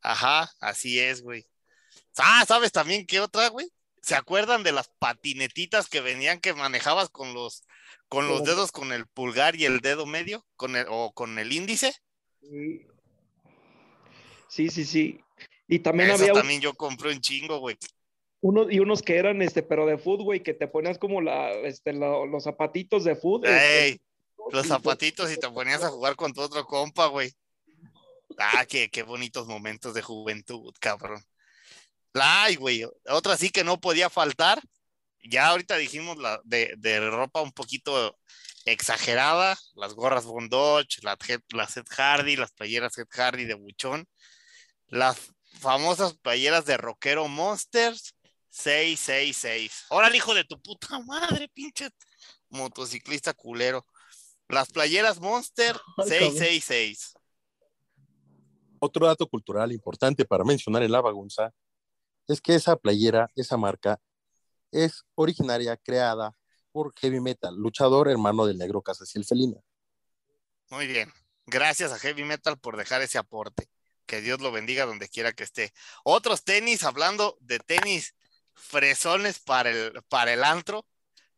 Ajá, así es, güey. Ah, ¿sabes también qué otra, güey? ¿Se acuerdan de las patinetitas que venían que manejabas con los con los dedos con el pulgar y el dedo medio con el o con el índice? Sí. Sí, sí, sí. Y también Esas había también yo compré un chingo, güey. unos y unos que eran este, pero de fútbol, güey, que te ponías como la, este, la- los zapatitos de fútbol. Ey, los zapatitos y te ponías a jugar con tu otro compa, güey. Ah, qué, qué bonitos momentos de juventud, cabrón. Ay, güey, otra sí que no podía faltar. Ya ahorita dijimos la de, de ropa un poquito exagerada, las gorras Bondage, las, las Ed Hardy, las playeras Ed Hardy de buchón, las famosas playeras de rockero Monsters 666. Órale, hijo de tu puta madre, pinche motociclista culero. Las playeras Monster Ay, cabrón. 666. Otro dato cultural importante para mencionar en la bagunza es que esa playera, esa marca, es originaria, creada por Heavy Metal, luchador hermano del negro Casaciel Felina. Muy bien. Gracias a Heavy Metal por dejar ese aporte. Que Dios lo bendiga donde quiera que esté. Otros tenis, hablando de tenis fresones para el, para el antro,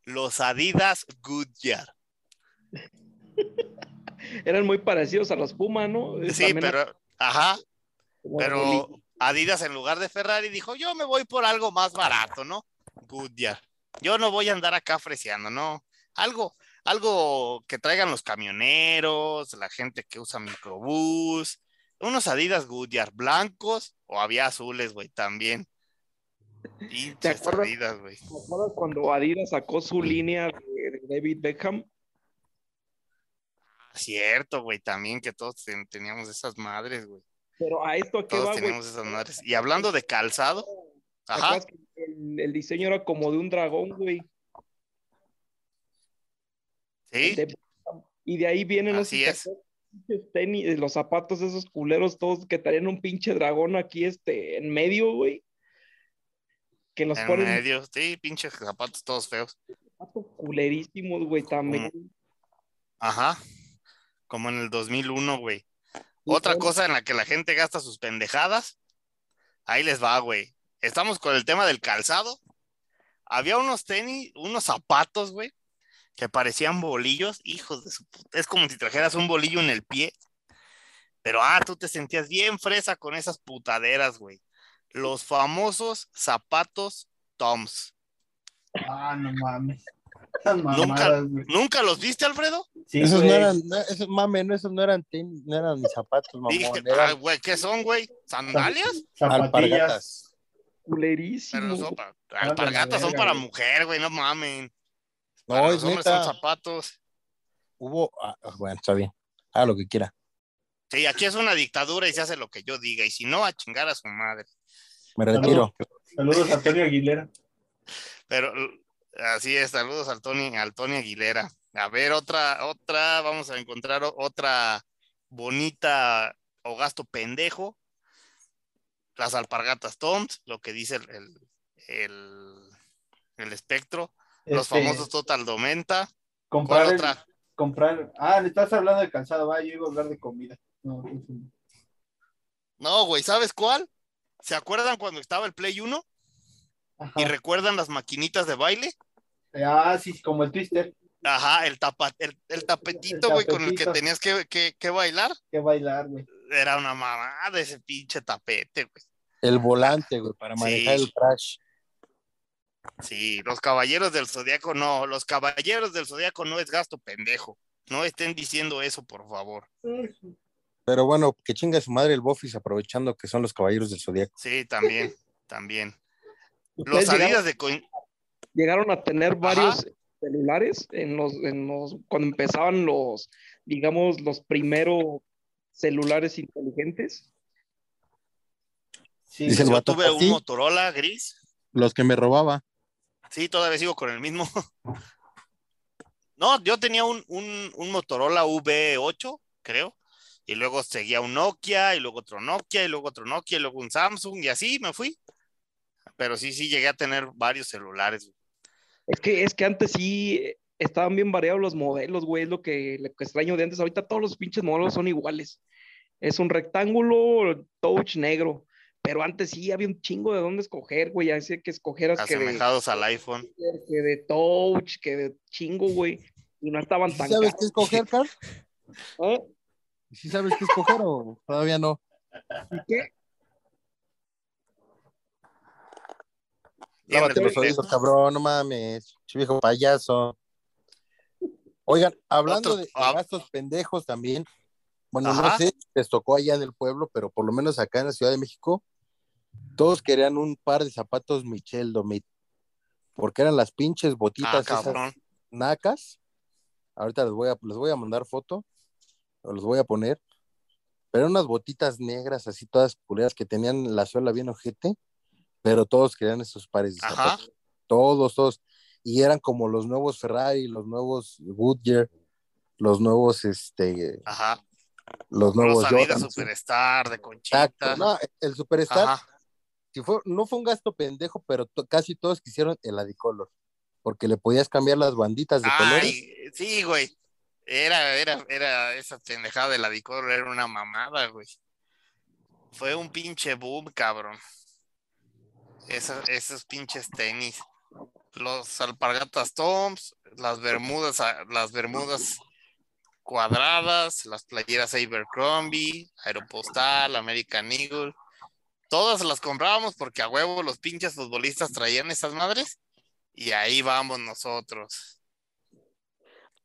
los Adidas Goodyear. Eran muy parecidos a los Puma, ¿no? Sí, También pero, ajá, pero. Adidas en lugar de Ferrari dijo, yo me voy por algo más barato, ¿no? Goodyear. Yo no voy a andar acá freseando, ¿no? Algo, algo que traigan los camioneros, la gente que usa microbús, unos Adidas Goodyear blancos o había azules, güey, también. Pinches acuerdas? Adidas, güey. ¿Te acuerdas cuando Adidas sacó su línea de, David Beckham? Cierto, güey, también que todos ten- teníamos esas madres, güey. Pero a esto a qué Todos va, teníamos esas madres. Y hablando de calzado, ¿Te ajá, acuerdas que El, el diseño era como de un dragón, güey. sí, De- y de ahí vienen los Así es. pinches tenis, eh, los zapatos esos culeros todos que traían un pinche dragón aquí este en medio, güey. Que los en ponen medio, sí, pinches zapatos todos feos. zapatos culerísimos, güey, también. Ajá, como en el 2001, güey. Otra cosa en la que la gente gasta sus pendejadas, ahí les va, güey. Estamos con el tema del calzado. Había unos tenis, unos zapatos, güey, que parecían bolillos, hijos de su puta. Es como si trajeras un bolillo en el pie. Pero, ah, tú te sentías bien fresa con esas putaderas, güey. Los famosos zapatos Toms. Ah, no mames. Nunca, mamadas, güey. ¿Nunca los viste, Alfredo? Sí, esos no eran, no, esos mame, no, esos no eran tenis, no eran ni zapatos, mamón, Dije, eran ah, güey, ¿qué son, güey? ¿Sandalias? Zapatillas. alpargatas. Culerísimo. son para, alpargatas son para mujer, güey, no mamen. No, Para es los neta. son zapatos. Hubo, ah, bueno, está bien, haga lo que quiera. Sí, aquí es una dictadura y se hace lo que yo diga, y si no, a chingar a su madre. Me retiro. Saludos a Antonio Aguilera. Pero así es, saludos al Tony, al Tony Aguilera. A ver, otra, otra, vamos a encontrar otra bonita o gasto pendejo. Las alpargatas Toms, lo que dice el, el, el, el espectro. Los Este, famosos Total Domenta. comprar, ¿Cuál el- otra? comprar. Ah, le estás hablando de calzado, va, yo iba a hablar de comida. No, no. No, güey, ¿sabes cuál? ¿Se acuerdan cuando estaba el Play 1? Ajá. ¿Y recuerdan las maquinitas de baile? Ah, sí, como el Twister, Ajá, el, tapa, el, el tapetito, güey, con el que tenías que, que, que bailar. que bailar, güey. Era una mamada ese pinche tapete, güey. El volante, güey, para manejar Sí. el crash. Sí, los caballeros del zodiaco no, los caballeros del zodiaco no es gasto pendejo. No estén diciendo eso, por favor. Pero bueno, que chinga su madre el Bofis aprovechando que son los caballeros del Zodíaco. Sí, también, también. Los ¿Ustedes salidas llegaron, de coin- llegaron a tener varios celulares en los, en los, cuando empezaban los, digamos, los primeros celulares inteligentes? Sí, Dice el Yo vato, tuve un ¿sí? Motorola gris. Los que me robaba. Sí, todavía sigo con el mismo. No, yo tenía un, un, un Motorola V8, creo, y luego seguía un Nokia, y luego otro Nokia, y luego otro Nokia, y luego un Samsung, y así me fui. Pero sí, sí, llegué a tener varios celulares. Es que, es que antes sí eh, estaban bien variados los modelos, güey, es lo que, lo que extraño de antes. Ahorita todos los pinches modelos son iguales. Es un rectángulo touch negro, pero antes sí había un chingo de dónde escoger, güey. Así que escogieras que de, Asemejados al iPhone. que de touch, que de chingo, güey. Y no estaban ¿Sí tan sabes caros. qué escoger, Carl? ¿eh? ¿Sí sabes qué escoger o todavía no? ¿Y qué? Lávate los oídos, cabrón, no mames. Viejo payaso. Oigan, hablando Otros- de, de ah. gastos pendejos también. Bueno, no sé si les tocó allá en el pueblo, pero por lo menos acá en la Ciudad de México, todos querían un par de zapatos Michel Domit. Porque eran las pinches Ah, botitas esas nacas. Ahorita les voy a, les voy a mandar foto, o los voy a poner. Pero unas botitas negras, así todas culeras, que tenían la suela bien ojete, pero todos querían esos pares de Ajá. zapatos. Todos, todos. Y eran como los nuevos Ferrari, los nuevos Goodyear, los nuevos, este, Ajá. los nuevos Los Adidas Jordan. Superstar de Conchita. Exacto. No, el Superstar, Ajá. Si fue, no fue un gasto pendejo, pero casi todos quisieron el Adicolor, porque le podías cambiar las banditas de colores. Ay, sí, güey. Era, era, era esa pendejada de la Dicor, era una mamada, güey. Fue un pinche boom, cabrón. Esa- esos pinches tenis. Los alpargatas Toms, las bermudas, a- las bermudas cuadradas, las playeras Abercrombie, Aeropostal, American Eagle. Todas las comprábamos porque a huevo los pinches futbolistas traían esas madres. Y ahí vamos nosotros.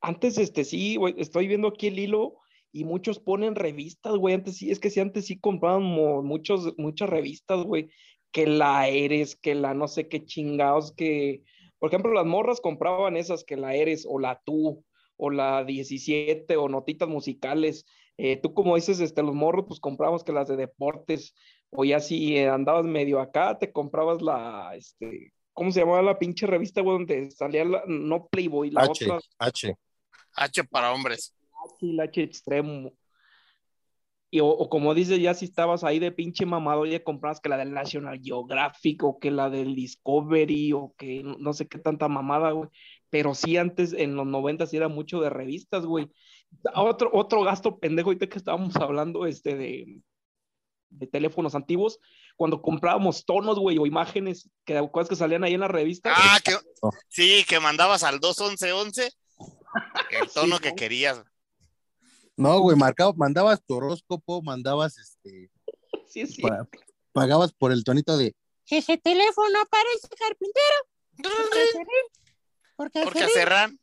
Antes, este, sí, estoy viendo aquí el hilo y muchos ponen revistas, güey. Antes sí, es que sí, antes sí comprábamos muchos, muchas revistas, güey. Que la Eres, que la no sé qué chingados, que, por ejemplo, las morras compraban esas, que la Eres, o la Tú, o la 17, o notitas musicales. Eh, tú, como dices, este, los morros, pues compramos que las de deportes, o ya si eh, andabas medio acá, te comprabas la, este, ¿cómo se llamaba la pinche revista, güey? Donde salía la, no Playboy, la H, otra. H. H para hombres. Sí, el H extremo. Y, o, o como dices, ya si estabas ahí de pinche mamado, ya comprabas que la del National Geographic o que la del Discovery o que no, no sé qué tanta mamada, güey. Pero sí, antes en los 90 sí era mucho de revistas, güey. Otro, otro gasto pendejo, ahorita que estábamos hablando este, de, de teléfonos antiguos, cuando comprábamos tonos, güey, o imágenes, que cosas que salían ahí en la revista. Ah, que sí, que mandabas al 21111 el tono Sí, que ¿no? querías. No, güey, marcado, mandabas tu horóscopo, mandabas, este, sí, sí. pa- pagabas por el tonito de, Ese teléfono parece carpintero. Porque Porque cerran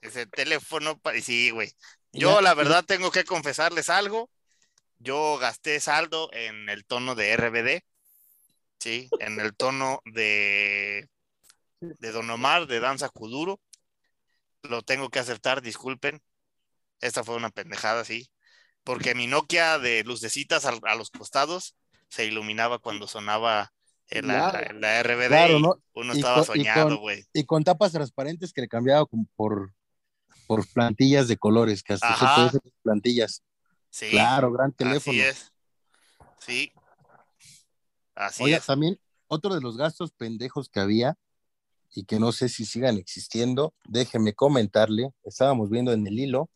ese teléfono. Sí, güey. Yo, la verdad, tengo que confesarles algo. Yo gasté saldo en el tono de RBD. Sí, en el tono de, de Don Omar, de Danza Kuduro. Lo tengo que aceptar, disculpen. Esta fue una pendejada, sí. Porque mi Nokia de lucecitas al- a, los costados se iluminaba cuando sonaba en la, Claro. en la RBD. Claro, y ¿no? Uno Y estaba con- soñado, güey. y con tapas transparentes que le cambiaba por, por plantillas de colores, que hasta plantillas. Sí. Claro, gran teléfono. Así es. Sí. Así Oiga, es. también otro de los gastos pendejos que había y que no sé si sigan existiendo, déjeme comentarle, estábamos viendo en el hilo,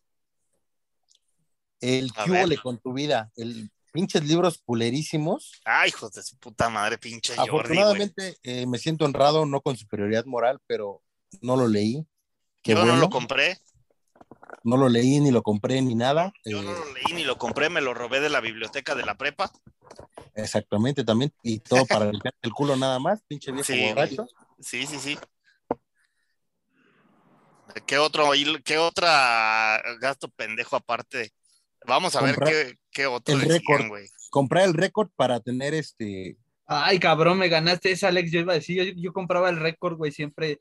el le con tu vida, el pinches libros culerísimos. Ay, hijos de su puta madre, pinche Jordi. Afortunadamente eh, me siento honrado, no con superioridad moral, pero no lo leí. Qué Yo no lo compré. No lo leí ni lo compré ni nada. Yo eh, no lo leí ni lo compré, me lo robé de la biblioteca de la prepa. Exactamente, también. Y todo para limpiar el culo nada más, pinche viejo Sí, borracho. Sí, sí, sí. ¿Qué otro, qué otra gasto pendejo aparte? Vamos a ver qué, qué otro el decían, récord. güey. Comprar el récord para tener este. Ay, cabrón, me ganaste esa, Alex. Yo iba a decir, yo, yo compraba el récord, güey, siempre,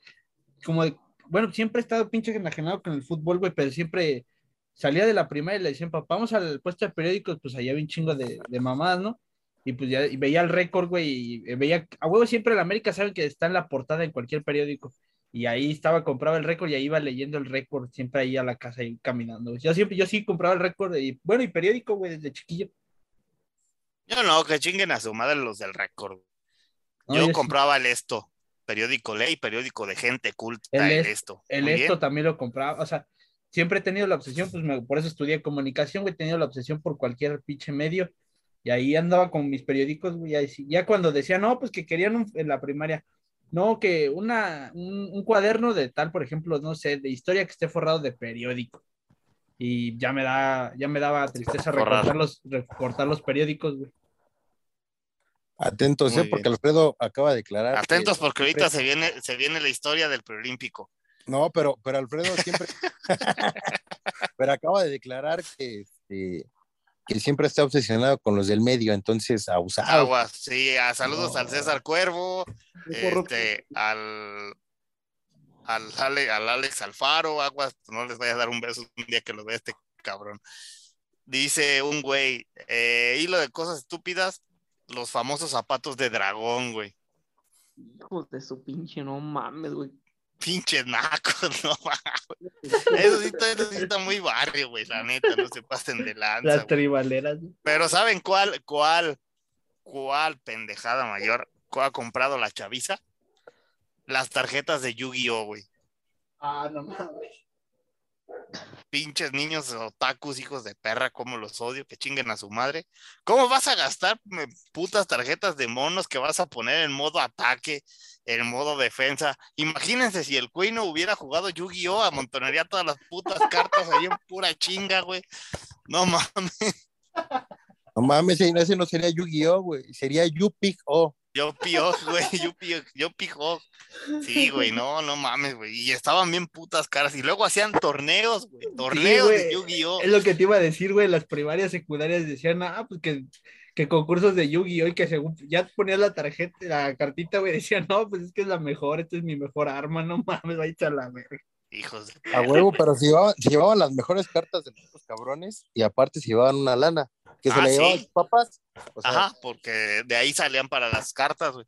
como, bueno, siempre he estado pinche enajenado con el fútbol, güey, pero siempre salía de la primaria y le decían, papá, vamos al puesto de periódicos, pues allá había un chingo de, de mamadas, ¿no? Y pues ya y veía el récord, güey, y veía, a huevo siempre en América saben que está en la portada en cualquier periódico. Y ahí estaba, compraba el récord y ahí iba leyendo el récord, siempre ahí a la casa, ahí caminando. Yo siempre, yo sí compraba el récord, y bueno, y periódico, güey, desde chiquillo. Yo no, que chinguen a su madre los del récord. No, yo yo sí. compraba el esto, periódico ley, periódico de gente culta, El el, Es- esto. El Muy esto bien. también lo compraba, o sea, siempre he tenido la obsesión, pues me- por eso estudié comunicación, güey, he tenido la obsesión por cualquier pinche medio, y ahí andaba con mis periódicos, güey, ya cuando decían, no, pues que querían un- en la primaria, no, que una, un, un cuaderno de tal, por ejemplo, no sé, de historia que esté forrado de periódico, y ya me da, ya me daba tristeza recortar los, recortar los periódicos, güey. Atentos, ¿eh? Porque. Alfredo acaba de declarar. que- Atentos porque ahorita se viene, se viene la historia del preolímpico. No, pero, pero Alfredo siempre. pero acaba de declarar que, este, que siempre está obsesionado con los del medio, entonces abusado. Aguas, sí, a saludos No. al César Cuervo, este, al, al, Ale- al Alex Alfaro, aguas, no les voy a dar un beso un día que lo vea este cabrón. Dice un güey, eh, hilo de cosas estúpidas, los famosos zapatos de dragón, güey. Hijos de su pinche, no mames, güey. Pinches nacos, no mames. Eso sí, está, eso sí está muy barrio, güey, la neta, no se pasen de lanza. Las güey. tribaleras, güey. Pero ¿saben cuál, cuál, cuál pendejada mayor cuál ha comprado la chaviza? Las tarjetas de Yu-Gi-Oh, güey. Ah, no mames. Pinches niños otakus, hijos de perra, cómo los odio, que chinguen a su madre. ¿Cómo vas a gastar putas tarjetas de monos que vas a poner en modo ataque, en modo defensa? Imagínense si el Cuey no hubiera jugado Yu-Gi-Oh, amontonaría todas las putas cartas ahí en pura chinga, güey. No mames. No mames, ese no sería Yu-Gi-Oh, güey. Sería Yu-Pig-Oh. Yo pío, güey, yo pío, yo pijo. Sí, güey, no, no mames, güey. Y estaban bien putas caras. Y luego hacían torneos, güey. Torneos de güey. Yu-Gi-Oh. Es lo que te iba a decir, güey, las primarias, secundarias decían, ah, pues que, que concursos de Yu-Gi-Oh! y que según ya ponías la tarjeta, la cartita, güey, decían, no, pues es que es la mejor, esta es mi mejor arma, no mames, vaya a la verga. Hijos de A huevo, pero se llevaban, llevaban las mejores cartas de los cabrones y aparte se llevaban una lana. Que se Ah, la llevaban sí. sus papás. O sea, Ajá, porque de ahí salían para las cartas, güey.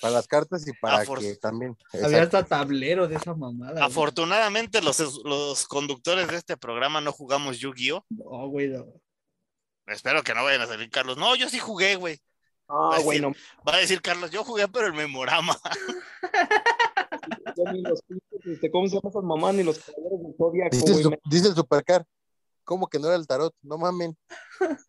para las cartas y para Afor- que también. Había hasta tablero de esa mamada. güey. Afortunadamente, los, los conductores de este programa no jugamos Yu-Gi-Oh. No, güey, no. Espero que no vayan a salir Carlos. No, yo sí jugué, güey. Ah, Pues sí. bueno, Va a decir Carlos, yo jugué, pero el memorama. ni los este, ¿cómo se llaman esas mamás? Ni los caballeros del Zodiaco, Dice, el, güey. su- me- dice el Supercar. ¿Cómo que no era el tarot? No mamen.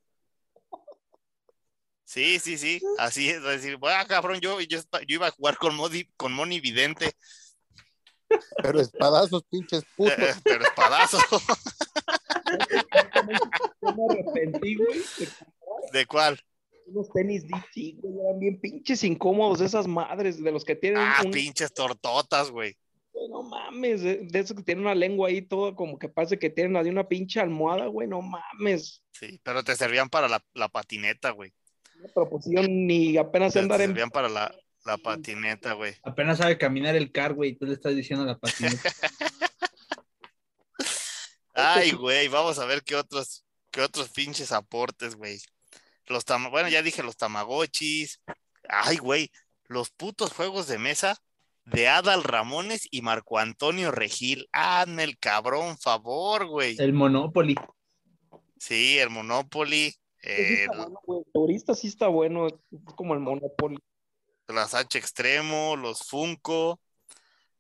Sí, sí, sí. Así es. Decir, ah, cabrón, yo, yo, iba a jugar con, Modi, con Moni Vidente, Pero espadazos, pinches putos. eh, pero espadazo. Yo me arrepentí, güey, de ¿De cuál? unos tenis DC, güey, eran bien pinches incómodos esas madres, de los que tienen Ah, un- pinches tortotas, güey. no mames, de, de esos que tienen una lengua ahí todo como que parece que tienen ahí una pinche almohada, güey, no mames. Sí, pero te servían para la, la patineta, güey. Una proporción ni apenas andar en servían para la, la patineta, güey. Apenas sabe caminar el car, güey, y tú le estás diciendo la patineta. Ay, güey, vamos a ver qué otros, qué otros pinches aportes, güey. Los tama- bueno, ya dije los tamagotchis. Ay, güey, los putos juegos de mesa de Adal Ramones y Marco Antonio Regil. Hazme el cabrón favor, güey. El Monopoly. Sí, el Monopoly, eh, está bueno, güey, el turista sí está bueno, es como el Monopoly. las H Extremo, los Funko,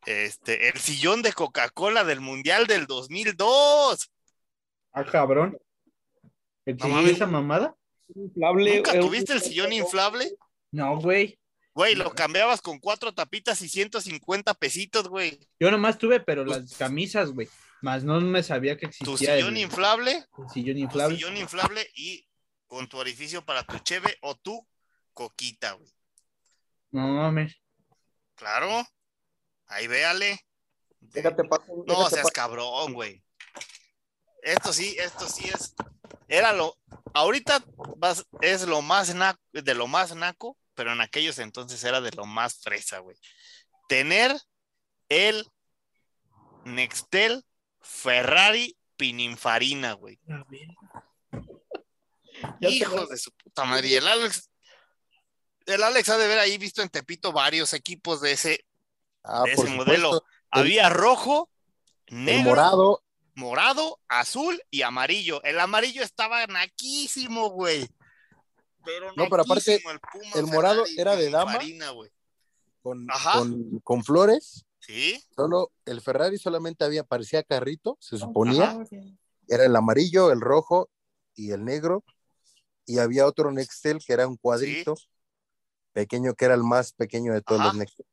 este, el sillón de Coca-Cola del Mundial del 2002. Ah, cabrón. No ¿Exigí mames. esa mamada? Inflable, ¿Nunca eh, tuviste el sillón inflable? No, güey. Güey, lo cambiabas con cuatro tapitas y 150 pesitos, güey. Yo nomás tuve, pero las camisas, güey. Más no me sabía que Tu existía sillón el, inflable, el sillón tu inflable. sillón inflable y con tu orificio para tu cheve o tu coquita, güey. No mames. Claro. Ahí véale. Déjate paso. No déjate seas paso. cabrón, güey. Esto sí, esto sí es. Era lo. Ahorita vas- es lo más naco, de lo más naco, pero en aquellos entonces era de lo más fresa, güey. Tener el Nextel Ferrari Pininfarina, güey. Hijos de su puta madre. Y el Alex. El Alex ha de ver ahí visto en Tepito varios equipos de ese. Ah, de ese modelo. supuesto. Había rojo, negro, morado, morado, azul y amarillo. El amarillo estaba naquísimo, güey. Pero No, pero aparte, el Puma el morado Ferrari era de dama. Güey. con, Ajá. con, con flores, Sí, solo el Ferrari solamente había, parecía carrito, se suponía. Ajá. Era el amarillo, el rojo y el negro. Y había otro Nextel que era un cuadrito pequeño, que era el más pequeño de todos Ajá. los Nextel.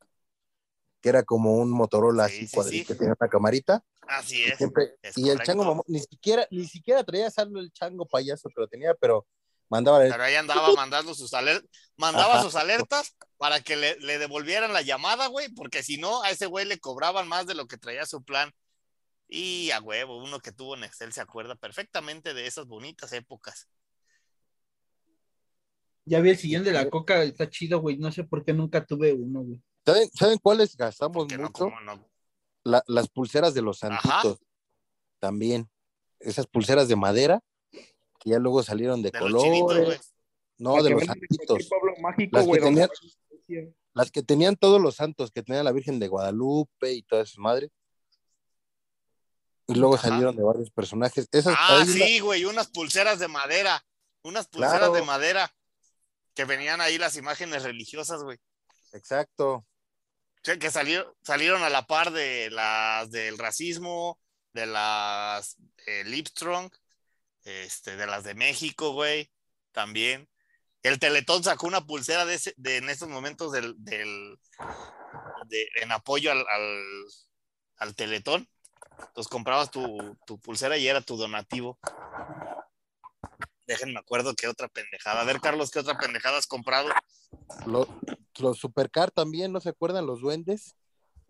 Que era como un Motorola Sí, así sí, cuadrito, que tenía una camarita. así Y, es. siempre- es y el chango ni siquiera, ni siquiera traía saldo el chango payaso que lo tenía, pero mandaba Pero ahí andaba mandando sus alertas, mandaba Ajá. sus alertas para que le, le devolvieran la llamada, güey, porque si no, a ese güey le cobraban más de lo que traía su plan. Y a huevo, uno que tuvo en Excel se acuerda perfectamente de esas bonitas épocas. Ya vi el sillón de la coca, está chido, güey. No sé por qué nunca tuve uno, güey. ¿Saben, ¿saben cuáles gastamos Que no, mucho? como no. La- las pulseras de los Ajá. santitos. También. Esas pulseras de madera, que ya luego salieron de, De colores. güey. no, La de que los santitos. cualquier pueblo mágico, Las que güey, donde tenían- Las que tenían todos los santos, que tenía la Virgen de Guadalupe y todas esas madres. Y luego Ajá. salieron de varios personajes. Esas, Ah, sí, güey, unas pulseras de madera. Unas pulseras Claro. de madera. Que venían ahí las imágenes religiosas, güey. Exacto. O sea, que salieron, salieron a la par de las del racismo, de las eh, Lipstrong, este, de las de México, güey, también. El Teletón sacó una pulsera de, ese, de en estos momentos del, del de- en apoyo al, al, al Teletón. Entonces comprabas tu, tu pulsera y era tu donativo. Déjenme acuerdo qué otra pendejada. A ver, Carlos, ¿qué otra pendejada has comprado? Lo- los supercar también, ¿no se acuerdan? Los duendes.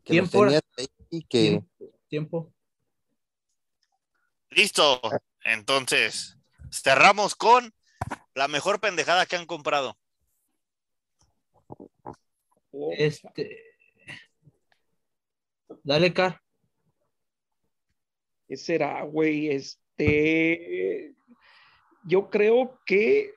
Que los Tiempo. tenías ahí, que Tiempo. Tiempo. Listo. Entonces, cerramos con la mejor pendejada que han comprado. Este. Dale, Car. ¿Qué será, güey? Este. Yo creo que,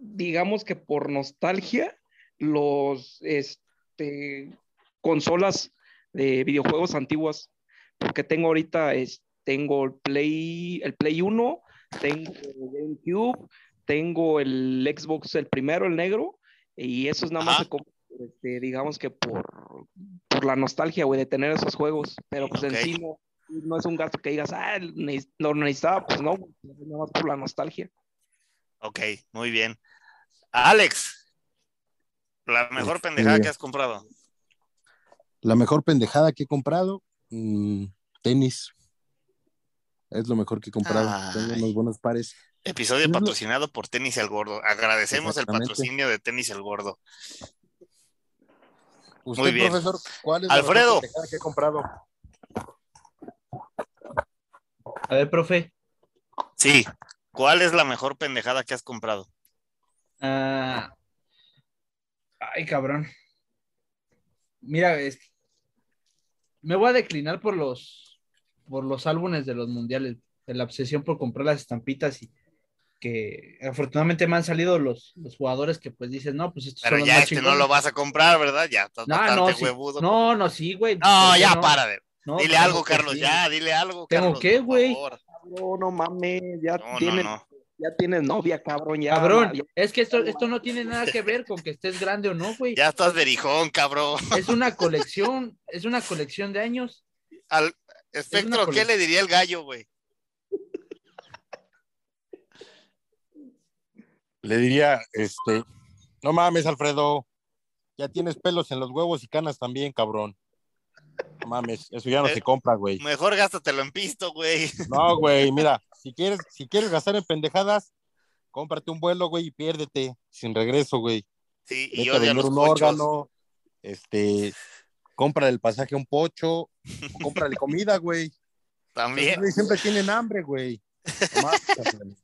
digamos que por nostalgia, los este, consolas de videojuegos antiguas, porque tengo ahorita, es, tengo el Play, el Play 1, tengo el GameCube, tengo el Xbox, el primero, el negro, y eso es nada más, este, digamos que por, por la nostalgia, güey, de tener esos juegos, pero pues Ok. en sí no, no es un gasto que digas, ah, lo necesitaba, pues no, nada más por la nostalgia. Ok, muy bien. Alex, la mejor Este- pendejada que has comprado. la mejor pendejada que he comprado, mm, tenis. Es lo mejor que he comprado. Tengo unos buenos pares. Episodio No, no. patrocinado por Tenis El Gordo. Agradecemos el patrocinio de Tenis El Gordo. Usted, Muy bien. profesor, ¿cuál es la Alfredo. mejor pendejada que he comprado? A ver, profe. Sí. ¿Cuál es la mejor pendejada que has comprado? Ah, ay, cabrón. Mira, es- me voy a declinar por los por los álbumes de los mundiales, de la obsesión por comprar las estampitas y que afortunadamente me han salido los, los jugadores que pues dicen, no, pues estos Pero son los ya más este no chingones". lo vas a comprar, ¿verdad? Ya estás No, bastante no, sí. huevudo. no, no, sí, güey. No, ¿por qué ya no? para. de- No, dile algo, Carlos. sí. Ya, dile algo. ¿Tengo Carlos, qué, güey? No, no mames, ya No, no, tienes, no. ya tienes novia, cabrón, ya. Cabrón, ya- es que esto, esto no tiene nada que ver con que estés grande o no, güey. Ya estás berijón, cabrón. Es una colección, es una colección de años. Al espectro, ¿qué le diría el gallo, güey? Le diría, este, no mames, Alfredo, ya tienes pelos en los huevos y canas también, cabrón. No mames, eso ya no Eh. se compra, güey. Mejor gástatelo en pisto, güey. No, güey, mira, si quieres, si quieres gastar en pendejadas, cómprate un vuelo, güey, y piérdete sin regreso, güey. Sí, y yo los un órgano, este, cómprale el pasaje a un pocho, o cómprale comida, güey. También. Siempre tienen hambre, güey.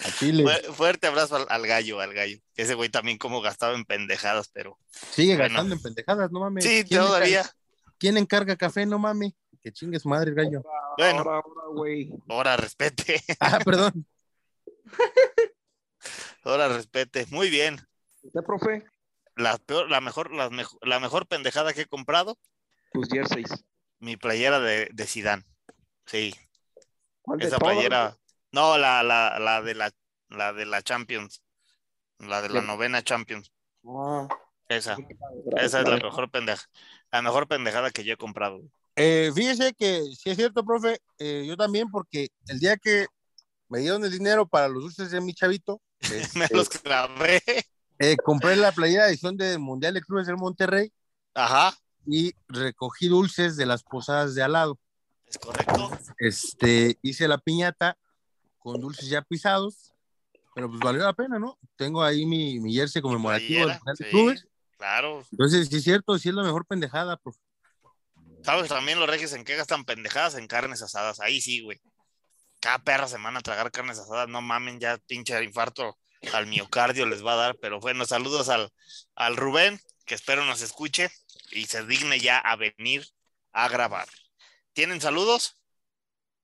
A Chile. Fu- Fuerte abrazo al, al gallo, al gallo. Ese güey también como gastaba en pendejadas, pero. Sigue bueno. gastando en pendejadas, no mames. Sí, ¿Quién todavía. ¿Quién encarga café? No mames. Que chingue su madre el gallo. Bueno. Ahora, ahora, güey. Ahora respete. Ah, perdón. Ahora respete. Muy bien. ¿Usted, profe? La peor, la mejor, la mejor, la mejor pendejada que he comprado, Tus jerseys. mi playera de, de Zidane. Sí, ¿Cuál de esa todas, playera. No, la, la, la de la, la de la Champions. La de la novena Champions. Ah, Esa. Esa es la mejor pendeja. La mejor pendejada que yo he comprado. Eh, fíjese que sí es cierto, profe. eh, yo también, porque el día que me dieron el dinero para los dulces de mi chavito, Me este, los clavé. eh, compré la playera edición del Mundial de Clubes del Monterrey Ajá, y recogí dulces de las posadas de al lado. es correcto. Este, hice la piñata con dulces ya pisados, pero pues valió la pena, ¿no? Tengo ahí mi, mi jersey conmemorativo del Mundial de sí. Clubes. Claro. Entonces, sí es cierto, sí es la mejor pendejada, profe. ¿Sabes también los regios en qué gastan pendejadas? En carnes asadas. Ahí sí, güey. Cada perra semana tragar carnes asadas. No mamen, ya pinche infarto al miocardio les va a dar. Pero bueno, saludos al, al Rubén, que espero nos escuche y se digne ya a venir a grabar. ¿Tienen saludos?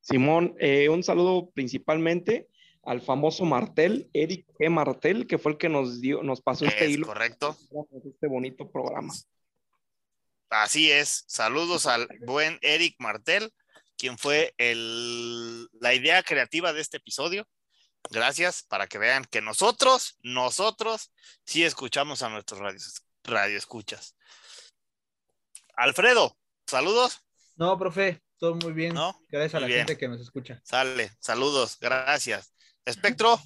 Simón, eh, un saludo principalmente al famoso Martel, Eric G. Martel, que fue el que nos dio, nos pasó este Es hilo, correcto. este bonito programa. Así es. Saludos al buen Eric Martel, quien fue el, la idea creativa de este episodio. Gracias para que vean que nosotros, nosotros sí escuchamos a nuestros radios, radio escuchas. Alfredo, saludos, No, profe, todo muy bien. ¿no? Gracias a la bien. gente que nos escucha. Sale, saludos, gracias. Espectro,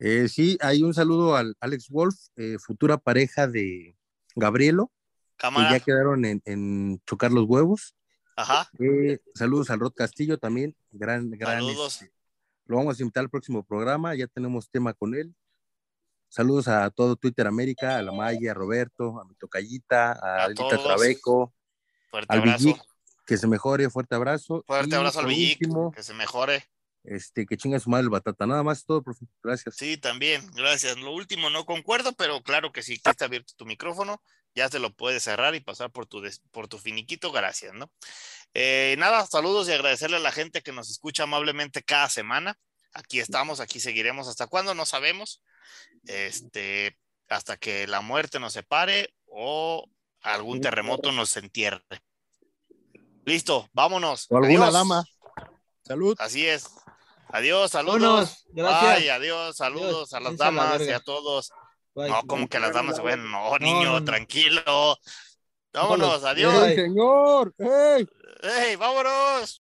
Eh, sí, hay un saludo al Alex Wolf, eh, futura pareja de Gabrielo, que cámara, ya quedaron en, en chocar los huevos. ajá, Eh, saludos al Rod Castillo también, gran, gran. saludos. este, lo vamos a invitar al próximo programa, ya tenemos tema con él. Saludos a todo Twitter América, a la Maya, a Roberto, a mi tocallita, a, A. Trabeco, Fuerte al Villic, que se mejore, fuerte abrazo. fuerte Y abrazo al Villic, último, que se mejore. Este, que chinga su madre el batata, nada más todo, profe. Gracias. Sí, también, gracias. Lo último no concuerdo, pero claro que sí, que está abierto tu micrófono, ya te lo puedes cerrar y pasar por tu, des- por tu finiquito, gracias, ¿no? Eh, nada, saludos y agradecerle a la gente que nos escucha amablemente cada semana. Aquí estamos, aquí seguiremos. ¿Hasta cuándo? No sabemos. Este, hasta que la muerte nos separe o algún terremoto nos entierre. Listo, vámonos. O alguna Adiós. dama. Salud. Así es. Adiós, saludos. Gracias. Ay, adiós, saludos Adiós, a las la damas y a todos. Bye. No, como que las damas se ven. No, niño, no, no. tranquilo. Vámonos, adiós. Bye. ¡Ey, señor! ¡Ey! ¡Ey, vámonos!